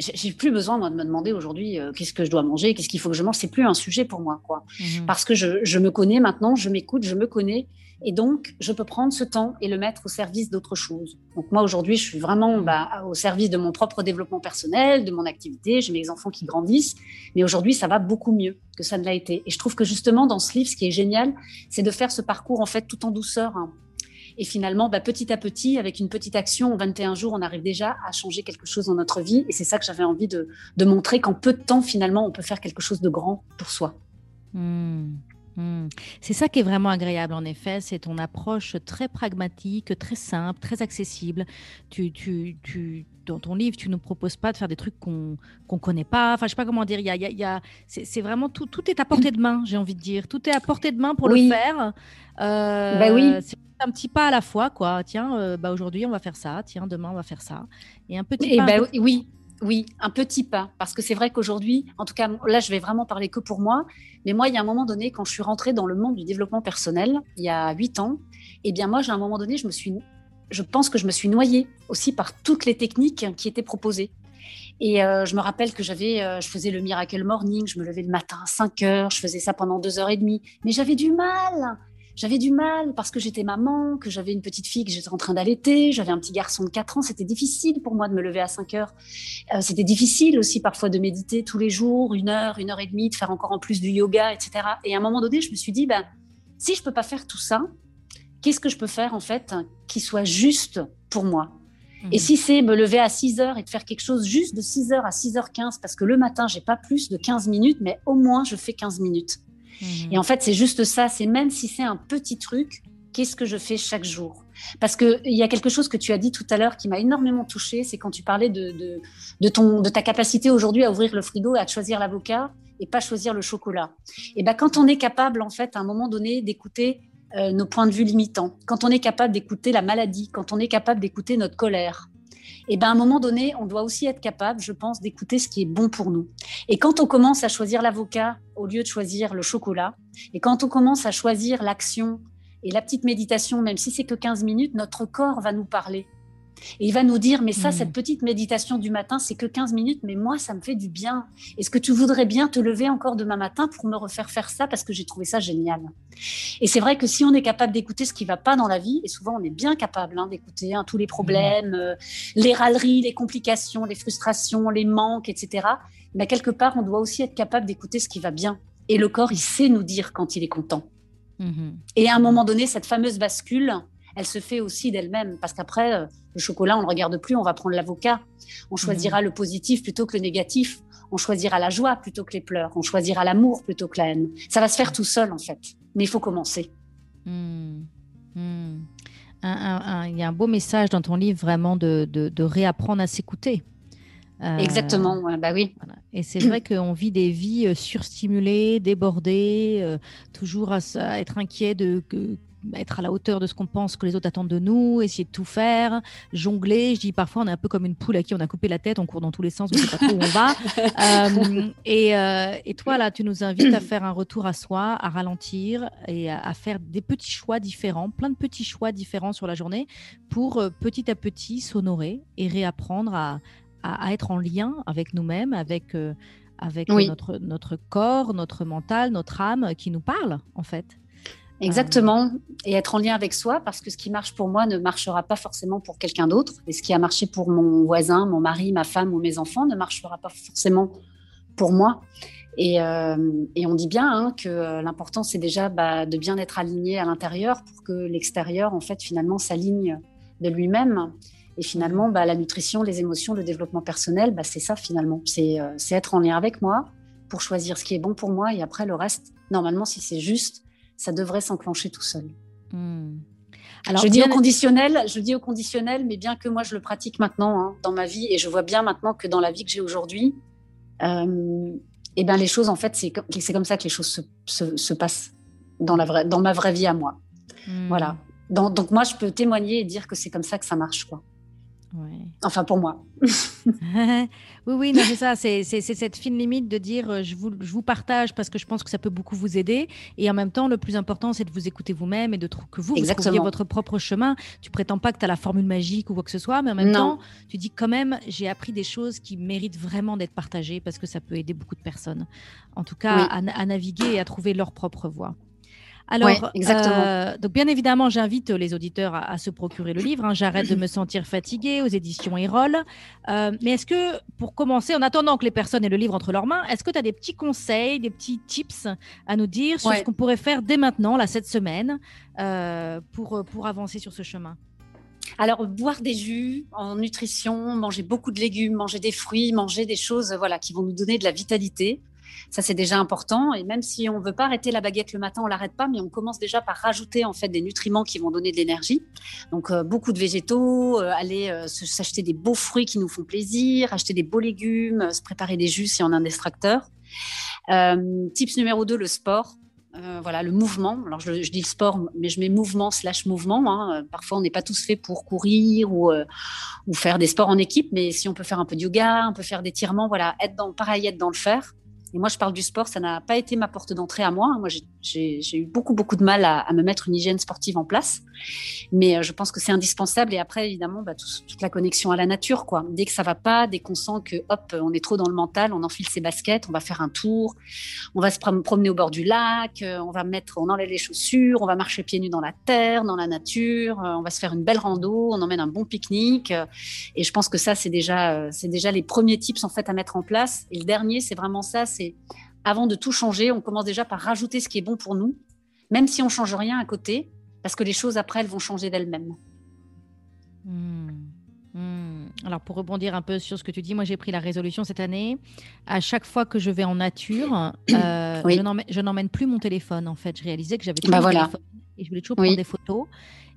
J'ai plus besoin moi, de me demander aujourd'hui euh, qu'est-ce que je dois manger, qu'est-ce qu'il faut que je mange. C'est plus un sujet pour moi, quoi. Mmh parce que je, je me connais maintenant, je m'écoute, je me connais, et donc, je peux prendre ce temps et le mettre au service d'autre chose. Donc moi, aujourd'hui, je suis vraiment bah, au service de mon propre développement personnel, de mon activité. J'ai mes enfants qui grandissent. Mais aujourd'hui, ça va beaucoup mieux que ça ne l'a été. Et je trouve que justement, dans ce livre, ce qui est génial, c'est de faire ce parcours, en fait, tout en douceur. Hein. Et finalement, bah, petit à petit, avec une petite action, en 21 jours, on arrive déjà à changer quelque chose dans notre vie. Et c'est ça que j'avais envie de, montrer, qu'en peu de temps, finalement, on peut faire quelque chose de grand pour soi.
Mmh. Hmm. C'est ça qui est vraiment agréable, en effet. C'est ton approche très pragmatique, très simple, très accessible. Tu, tu, tu, dans ton livre, tu ne nous proposes pas de faire des trucs qu'on ne connaît pas. Enfin, je sais pas comment dire. Il y a, il y a, c'est vraiment tout, tout est à portée de main, j'ai envie de dire. Tout est à portée de main pour le faire.
Euh, bah oui.
Un petit pas à la fois, quoi. Tiens, euh, bah aujourd'hui, on va faire ça. Tiens, demain, on va faire ça.
Et un petit pas. Bah, oui. Oui, un petit pas, parce que c'est vrai qu'aujourd'hui, en tout cas, là, je vais vraiment parler que pour moi, mais moi, il y a un moment donné, quand je suis rentrée dans le monde du développement personnel, il y a huit ans, eh bien, moi, j'ai un moment donné, je me suis, je pense que je me suis noyée aussi par toutes les techniques qui étaient proposées. Et euh, je me rappelle que j'avais, euh, je faisais le Miracle Morning, je me levais le matin à 5 heures, je faisais ça pendant deux heures et demie, mais j'avais du mal j'avais du mal parce que j'étais maman, que j'avais une petite fille que j'étais en train d'allaiter, j'avais un petit garçon de 4 ans. C'était difficile pour moi de me lever à 5 heures. Euh, c'était difficile aussi parfois de méditer tous les jours, une heure, une heure et demie, de faire encore en plus du yoga, etc. Et à un moment donné, je me suis dit, ben, si je peux pas faire tout ça, qu'est-ce que je peux faire en fait qui soit juste pour moi? Et mmh. si c'est me lever à 6 heures et de faire quelque chose juste de 6 heures à 6h15, parce que le matin, j'ai pas plus de 15 minutes, mais au moins je fais 15 minutes. Et en fait, c'est juste ça. C'est même si c'est un petit truc, qu'est-ce que je fais chaque jour? Parce qu'il y a quelque chose que tu as dit tout à l'heure qui m'a énormément touchée, c'est quand tu parlais de, de, ton, de ta capacité aujourd'hui à ouvrir le frigo et à choisir l'avocat et pas choisir le chocolat. Et ben quand on est capable, en fait, à un moment donné, d'écouter euh, nos points de vue limitants, quand on est capable d'écouter la maladie, quand on est capable d'écouter notre colère, et ben à un moment donné, on doit aussi être capable, je pense, d'écouter ce qui est bon pour nous. Et quand on commence à choisir l'avocat au lieu de choisir le chocolat, et quand on commence à choisir l'action et la petite méditation, même si c'est que 15 minutes, notre corps va nous parler. Et il va nous dire, mais ça, hmm. cette petite méditation du matin, c'est que 15 minutes, mais moi, ça me fait du bien. Est-ce que tu voudrais bien te lever encore demain matin pour me refaire faire ça parce que j'ai trouvé ça génial? Et c'est vrai que si on est capable d'écouter ce qui va pas dans la vie, et souvent on est bien capable hein, d'écouter hein, tous les problèmes, euh, les râleries, les complications, les frustrations, les manques, etc., mais quelque part, on doit aussi être capable d'écouter ce qui va bien. Et le corps, il sait nous dire quand il est content. Mhm. Et à un moment donné, cette fameuse bascule, elle se fait aussi d'elle-même. Parce qu'après, euh, le chocolat, on ne le regarde plus, on va prendre l'avocat. On choisira mhm. le positif plutôt que le négatif. On choisira la joie plutôt que les pleurs. On choisira l'amour plutôt que la haine. Ça va se faire tout seul, en fait. Mais il faut commencer.
Hmm. Hmm. Il y a un beau message dans ton livre, vraiment, de, réapprendre à s'écouter.
Euh, Exactement, bah oui.
Et c'est vrai qu'on vit des vies euh, surstimulées, débordées, toujours à, être inquiet de être à la hauteur de ce qu'on pense que les autres attendent de nous, essayer de tout faire, jongler. Je dis parfois, on est un peu comme une poule à qui on a coupé la tête, on court dans tous les sens, on ne sait pas trop où on va. Euh, et, euh, et, toi, là, tu nous invites à faire un retour à soi, à ralentir et à, faire des petits choix différents, plein de petits choix différents sur la journée pour euh, petit à petit s'honorer et réapprendre à, à, être en lien avec nous-mêmes, avec, avec notre, notre corps, notre mental, notre âme qui nous parle, en fait.
Exactement. Et être en lien avec soi, parce que ce qui marche pour moi ne marchera pas forcément pour quelqu'un d'autre. Et ce qui a marché pour mon voisin, mon mari, ma femme ou mes enfants ne marchera pas forcément pour moi. Et, euh, on dit bien hein, que euh, l'important, c'est déjà bah, de bien être aligné à l'intérieur pour que l'extérieur, en fait, finalement, s'aligne de lui-même. Et finalement, bah, la nutrition, les émotions, le développement personnel, bah, c'est ça finalement. Euh, c'est être en lien avec moi pour choisir ce qui est bon pour moi. Et après, le reste, normalement, si c'est juste, ça devrait s'enclencher tout seul. Hmm. Alors, je dis au conditionnel, je dis au conditionnel, mais bien que moi je le pratique maintenant hein, dans ma vie et je vois bien maintenant que dans la vie que j'ai aujourd'hui, euh, eh ben les choses en fait c'est comme, comme ça que les choses se, se, passent dans la vraie, dans ma vraie vie à moi. Hmm. Voilà. Donc, donc, moi je peux témoigner et dire que c'est comme ça que ça marche quoi. Enfin, pour moi.
oui, oui, c'est ça. C'est cette fine limite de dire euh, je vous, je vous, partage parce que je pense que ça peut beaucoup vous aider. Et en même temps, le plus important, c'est de vous écouter vous-même et de trouver que vous, vous trouviez votre propre chemin. Tu prétends pas que tu as la formule magique ou quoi que ce soit, mais en même temps, tu dis quand même j'ai appris des choses qui méritent vraiment d'être partagées parce que ça peut aider beaucoup de personnes. En tout cas, à, à naviguer et à trouver leur propre voie. Alors, exactement. Euh, donc bien évidemment, j'invite les auditeurs à, se procurer le livre. Hein. J'arrête de me sentir fatiguée aux éditions Erol. Euh, mais est-ce que, pour commencer, en attendant que les personnes aient le livre entre leurs mains, est-ce que tu as des petits conseils, des petits tips à nous dire sur ce qu'on pourrait faire dès maintenant, là, cette semaine, euh, pour, pour avancer sur ce chemin?
Alors, boire des jus en nutrition, manger beaucoup de légumes, manger des fruits, manger des choses voilà, qui vont nous donner de la vitalité. Ça, c'est déjà important. Et même si on ne veut pas arrêter la baguette le matin, on l'arrête pas, mais on commence déjà par rajouter en fait des nutriments qui vont donner de l'énergie. Donc, euh, beaucoup de végétaux, euh, aller euh, s'acheter des beaux fruits qui nous font plaisir, acheter des beaux légumes, se préparer des jus si on a un extracteur. tips numéro 2, le sport. voilà, le mouvement. Alors, je, dis sport, mais je mets mouvement slash mouvement. Hein. Parfois, on n'est pas tous faits pour courir ou, ou faire des sports en équipe, mais si on peut faire un peu de yoga, on peut faire des tirements, voilà, être dans, pareil, être dans le faire. Et moi, je parle du sport, ça n'a pas été ma porte d'entrée à moi. Moi, j'ai eu beaucoup, beaucoup de mal à, me mettre une hygiène sportive en place. Mais euh, je pense que c'est indispensable. Et après, évidemment, bah, toute la connexion à la nature. Quoi. Dès que ça va pas, dès qu'on sent que, hop, on est trop dans le mental, on enfile ses baskets, on va faire un tour, on va se promener au bord du lac, euh, on va mettre, on enlève les chaussures, on va marcher pieds nus dans la terre, dans la nature, euh, on va se faire une belle rando, on emmène un bon pique-nique. et je pense que ça, c'est déjà, déjà les premiers tips en fait à mettre en place. Et le dernier, c'est vraiment ça, avant de tout changer, on commence déjà par rajouter ce qui est bon pour nous, même si on change rien à côté, parce que les choses après, elles vont changer d'elles-mêmes.
Hmm. Hmm. Alors pour rebondir un peu sur ce que tu dis, moi j'ai pris la résolution cette année. À chaque fois que je vais en nature, euh, je n'emmène plus mon téléphone. En fait, je réalisais que j'avais bah voilà. téléphone et je voulais toujours prendre des photos.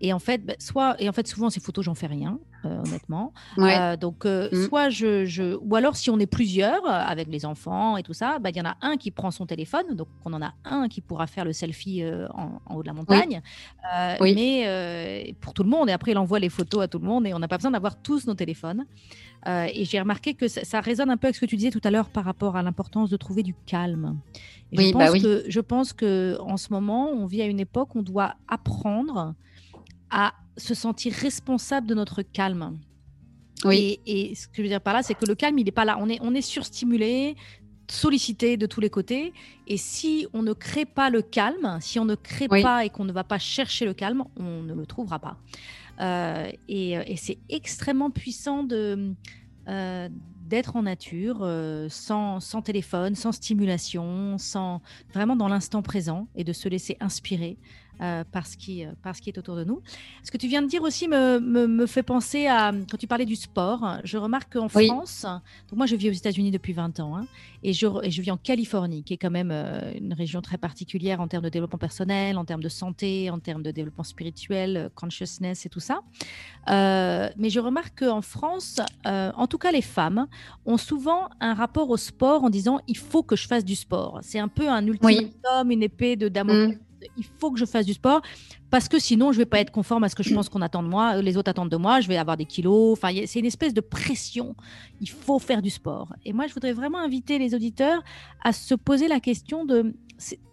Et en fait, bah, soit et en fait souvent ces photos j'en fais rien, euh, honnêtement. Euh, donc euh, mm. soit je, je, ou alors si on est plusieurs avec les enfants et tout ça, bah, il y en a un qui prend son téléphone, donc on en a un qui pourra faire le selfie en, haut de la montagne. Mais pour tout le monde et après il envoie les photos à tout le monde et on n'a pas besoin d'avoir tous nos téléphones. et j'ai remarqué que ça, résonne un peu avec ce que tu disais tout à l'heure par rapport à l'importance de trouver du calme. je, bah pense que, je pense que en ce moment, on vit à une époque où on doit apprendre à se sentir responsable de notre calme. Oui. Et, ce que je veux dire par là, c'est que le calme, il n'est pas là. On est, on est surstimulé, sollicité de tous les côtés. Et si on ne crée pas le calme, si on ne crée pas et qu'on ne va pas chercher le calme, on ne le trouvera pas. Euh, et, et c'est extrêmement puissant de, euh, d'être en nature, euh, sans, sans, téléphone, sans stimulation, sans vraiment dans l'instant présent et de se laisser inspirer euh, par, ce qui, euh, par ce qui est autour de nous. Ce que tu viens de dire aussi me, me, me fait penser à, quand tu parlais du sport, je remarque qu'en France, donc moi je vis aux États-Unis depuis 20 ans, hein, et, je, et je vis en Californie, qui est quand même euh, une région très particulière en termes de développement personnel, en termes de santé, en termes de développement spirituel, consciousness et tout ça. Euh, mais je remarque qu'en France, en tout cas les femmes, ont souvent un rapport au sport en disant il faut que je fasse du sport. C'est un peu un ultimatum, une épée de Damoclès. Il faut que je fasse du sport parce que sinon je vais pas être conforme à ce que je pense qu'on attend de moi, les autres attendent de moi, je vais avoir des kilos. Enfin, c'est une espèce de pression. Il faut faire du sport. Et moi, je voudrais vraiment inviter les auditeurs à se poser la question de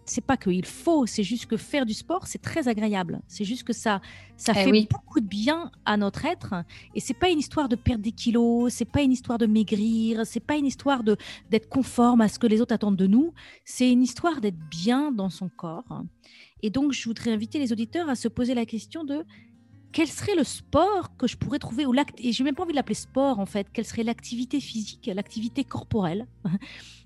c'est pas qu'il faut, c'est juste que faire du sport, c'est très agréable. C'est juste que ça, ça eh fait beaucoup de bien à notre être. Et c'est pas une histoire de perdre des kilos, c'est pas une histoire de maigrir, c'est pas une histoire de d'être conforme à ce que les autres attendent de nous. C'est une histoire d'être bien dans son corps. Et donc, je voudrais inviter les auditeurs à se poser la question de quel serait le sport que je pourrais trouver, ou et j'ai même pas envie de l'appeler sport en fait, quelle serait l'activité physique, l'activité corporelle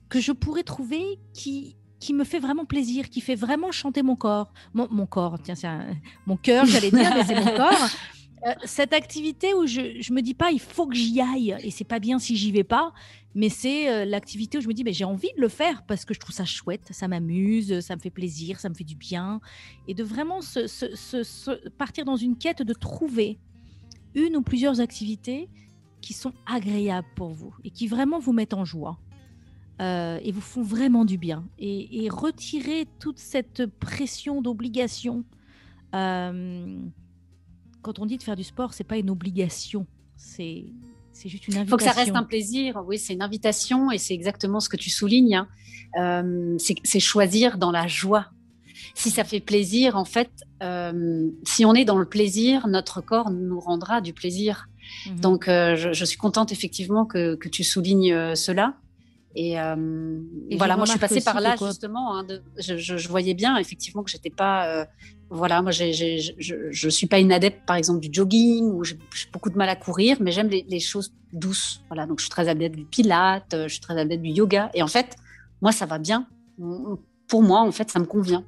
que je pourrais trouver qui qui me fait vraiment plaisir, qui fait vraiment chanter mon corps. Mon, mon corps, tiens, c'est mon cœur, j'allais dire, mais c'est mon corps. Euh, cette activité où je, je me dis pas il faut que j'y aille et c'est pas bien si j'y vais pas, mais c'est euh, l'activité où je me dis mais j'ai envie de le faire parce que je trouve ça chouette, ça m'amuse, ça me fait plaisir, ça me fait du bien et de vraiment se, se, se, partir dans une quête de trouver une ou plusieurs activités qui sont agréables pour vous et qui vraiment vous mettent en joie. Euh, et vous font vraiment du bien. Et, retirer toute cette pression d'obligation. Euh, quand on dit de faire du sport, c'est pas une obligation, c'est c'est juste une invitation. Il
faut que ça reste un plaisir. Oui, c'est une invitation et c'est exactement ce que tu soulignes. Hein. Euh, c'est choisir dans la joie. Si ça fait plaisir, en fait, si on est dans le plaisir, notre corps nous rendra du plaisir. Mhm. Donc, je, je, suis contente effectivement que, que tu soulignes cela. Et, euh, voilà, moi je suis passée par là justement. Hein, je, je, voyais bien effectivement que j'étais pas. Euh, voilà, moi je, je suis pas une adepte par exemple du jogging ou j'ai, beaucoup de mal à courir, mais j'aime les, les, choses douces. Voilà, donc je suis très adepte du pilate, je suis très adepte du yoga. Et en fait, moi ça va bien. Pour moi, en fait, ça me convient.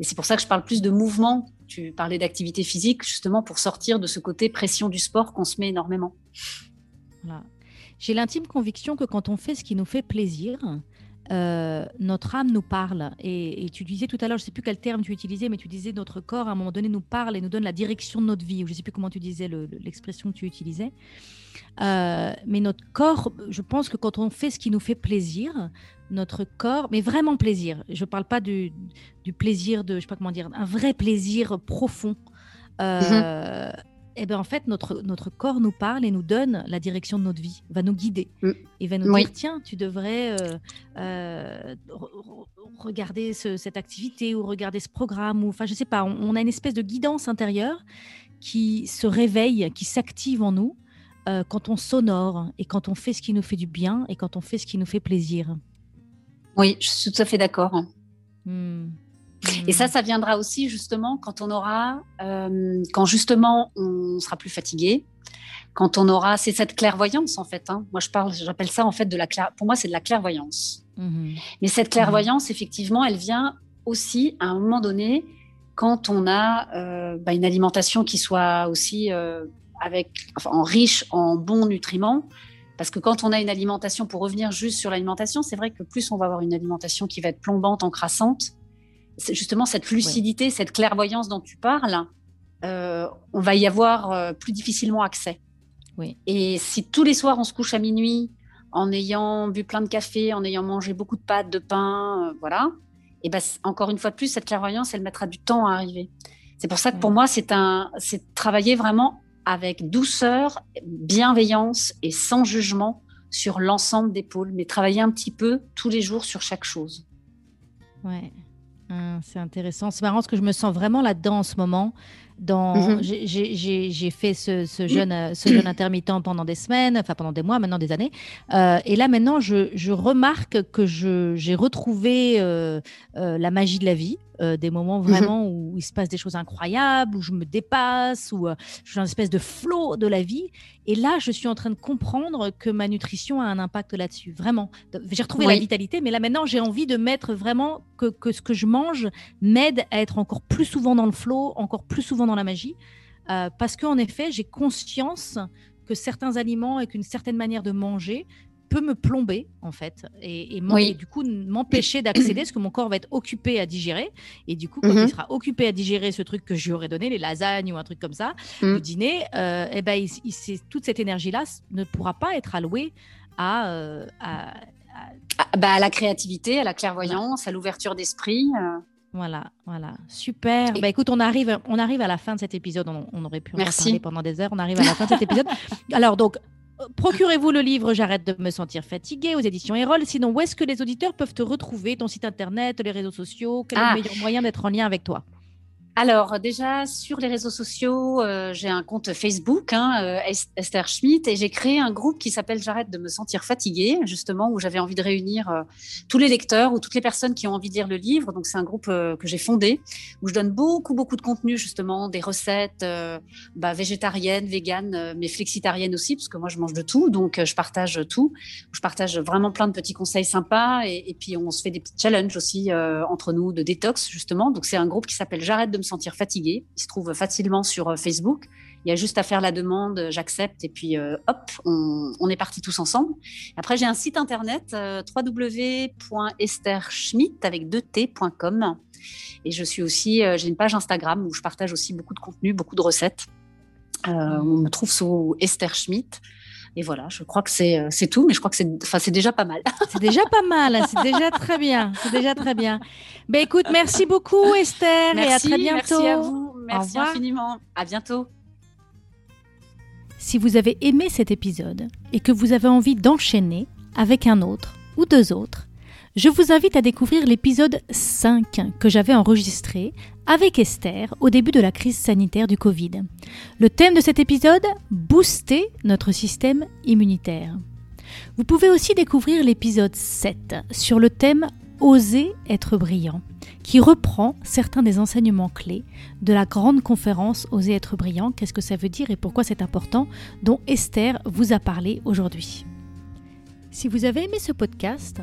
Et c'est pour ça que je parle plus de mouvement. Tu parlais d'activité physique justement pour sortir de ce côté pression du sport qu'on se met énormément.
Voilà. J'ai l'intime conviction que quand on fait ce qui nous fait plaisir, euh, notre âme nous parle. Et, tu disais tout à l'heure, je ne sais plus quel terme tu utilisais, mais tu disais notre corps, à un moment donné, nous parle et nous donne la direction de notre vie. Je ne sais plus comment tu disais l'expression que tu utilisais. Euh, mais notre corps, je pense que quand on fait ce qui nous fait plaisir, notre corps, mais vraiment plaisir. Je ne parle pas du, plaisir de, je sais pas comment dire, un vrai plaisir profond. Euh, mhm eh ben en fait, notre, notre corps nous parle et nous donne la direction de notre vie, va nous guider mm. et va nous dire tiens, tu devrais euh, euh, regarder cette activité ou regarder ce programme enfin je sais pas. On, a une espèce de guidance intérieure qui se réveille, qui s'active en nous euh, quand on s'honore et quand on fait ce qui nous fait du bien et quand on fait ce qui nous fait plaisir.
Oui, je suis tout à fait d'accord. Hmm. Et ça, ça viendra aussi justement quand on aura, euh, quand justement on sera plus fatigué, quand on aura, c'est cette clairvoyance en fait. Hein. Moi, je parle, j'appelle ça en fait de la clair. Pour moi, c'est de la clairvoyance. Mhm. Mais cette clairvoyance, effectivement, elle vient aussi à un moment donné quand on a euh, bah, une alimentation qui soit aussi euh, avec, enfin, en riche en bons nutriments. Parce que quand on a une alimentation, pour revenir juste sur l'alimentation, c'est vrai que plus on va avoir une alimentation qui va être plombante, encrassante, justement cette lucidité, cette clairvoyance dont tu parles, euh, on va y avoir euh, plus difficilement accès. Oui. Et si tous les soirs on se couche à minuit en ayant bu plein de café, en ayant mangé beaucoup de pâtes, de pain, euh, voilà, et ben encore une fois de plus, cette clairvoyance, elle mettra du temps à arriver. C'est pour ça que pour moi, c'est un, c'est travailler vraiment avec douceur, bienveillance et sans jugement sur l'ensemble des pôles, mais travailler un petit peu tous les jours sur chaque chose.
Ouais. Ah, c'est intéressant. C'est marrant parce que je me sens vraiment là-dedans en ce moment. Dans, mhm. j'ai fait ce, ce, jeûne, euh, ce jeûne intermittent pendant des semaines, enfin pendant des mois, maintenant des années. Euh, et là maintenant, je, je remarque que j'ai retrouvé euh, la magie de la vie. Euh, des moments
Mhm.
vraiment où il se passe des choses incroyables, où je me dépasse, où euh, je suis dans une espèce de flot de la vie. Et là, je suis en train de comprendre que ma nutrition a un impact là-dessus, vraiment. J'ai retrouvé la vitalité, mais là maintenant, j'ai envie de mettre vraiment que, que ce que je mange m'aide à être encore plus souvent dans le flot, encore plus souvent dans la magie. Euh, parce qu'en effet, j'ai conscience que certains aliments et qu'une certaine manière de manger peut me plomber en fait et, et
Oui.
et du coup m'empêcher d'accéder parce que mon corps va être occupé à digérer et du coup quand
Mhm.
il sera occupé à digérer ce truc que je lui aurais donné les lasagnes ou un truc comme ça
Mhm.
le dîner euh, eh ben il- il- toute cette énergie là ne pourra pas être allouée à, euh, à-
Ah, bah, à la créativité, à la clairvoyance, à l'ouverture d'esprit. euh.
Voilà, voilà, super.
Et-
Bah écoute, on arrive, on arrive à la fin de cet épisode. On, on aurait pu en parler pendant des heures. On arrive à la fin de cet épisode. Alors donc, procurez-vous le livre J'arrête de me sentir fatiguée aux éditions Erol. Sinon, où est-ce que les auditeurs peuvent te retrouver? Ton site internet, les réseaux sociaux? Quel est
Ah.
le meilleur moyen d'être en lien avec toi?
Alors déjà sur les réseaux sociaux, euh, j'ai un compte Facebook, hein, euh, Es- Esther Schmidt, et j'ai créé un groupe qui s'appelle J'arrête de me sentir fatiguée, justement où j'avais envie de réunir euh, tous les lecteurs ou toutes les personnes qui ont envie de lire le livre. Donc c'est un groupe que j'ai fondé où je donne beaucoup beaucoup de contenu justement, des recettes bah, végétariennes, véganes, mais flexitariennes aussi parce que moi je mange de tout, donc je partage tout. Je partage vraiment plein de petits conseils sympas et, et puis on se fait des petits challenges aussi entre nous de détox justement. Donc c'est un groupe qui s'appelle J'arrête de me sentir fatiguée. Il se trouve facilement sur euh, Facebook. Il y a juste à faire la demande, euh, j'accepte et puis euh, hop, on, est partis tous ensemble. Après j'ai un site internet euh, www.estherschmidt avec 2 t.com et je suis aussi j'ai une page Instagram où je partage aussi beaucoup de contenu, beaucoup de recettes. On me trouve sous Esther Schmidt. Et voilà, je crois que c'est euh, c'est tout, mais je crois que c'est enfin c'est déjà pas mal.
C'est déjà pas mal. C'est déjà très bien. C'est déjà très bien. Ben écoute, merci beaucoup Esther et à très bientôt.
merci à vous, merci infiniment, à bientôt.
Si vous avez aimé cet épisode et que vous avez envie d'enchaîner avec un autre ou deux autres, je vous invite à découvrir l'épisode 5 que j'avais enregistré avec Esther au début de la crise sanitaire du Covid. Le thème de cet épisode Booster notre système immunitaire. Vous pouvez aussi découvrir l'épisode 7 sur le thème Oser être brillant, qui reprend certains des enseignements clés de la grande conférence Oser être brillant, qu'est-ce que ça veut dire et pourquoi c'est important, dont Esther vous a parlé aujourd'hui. Si vous avez aimé ce podcast,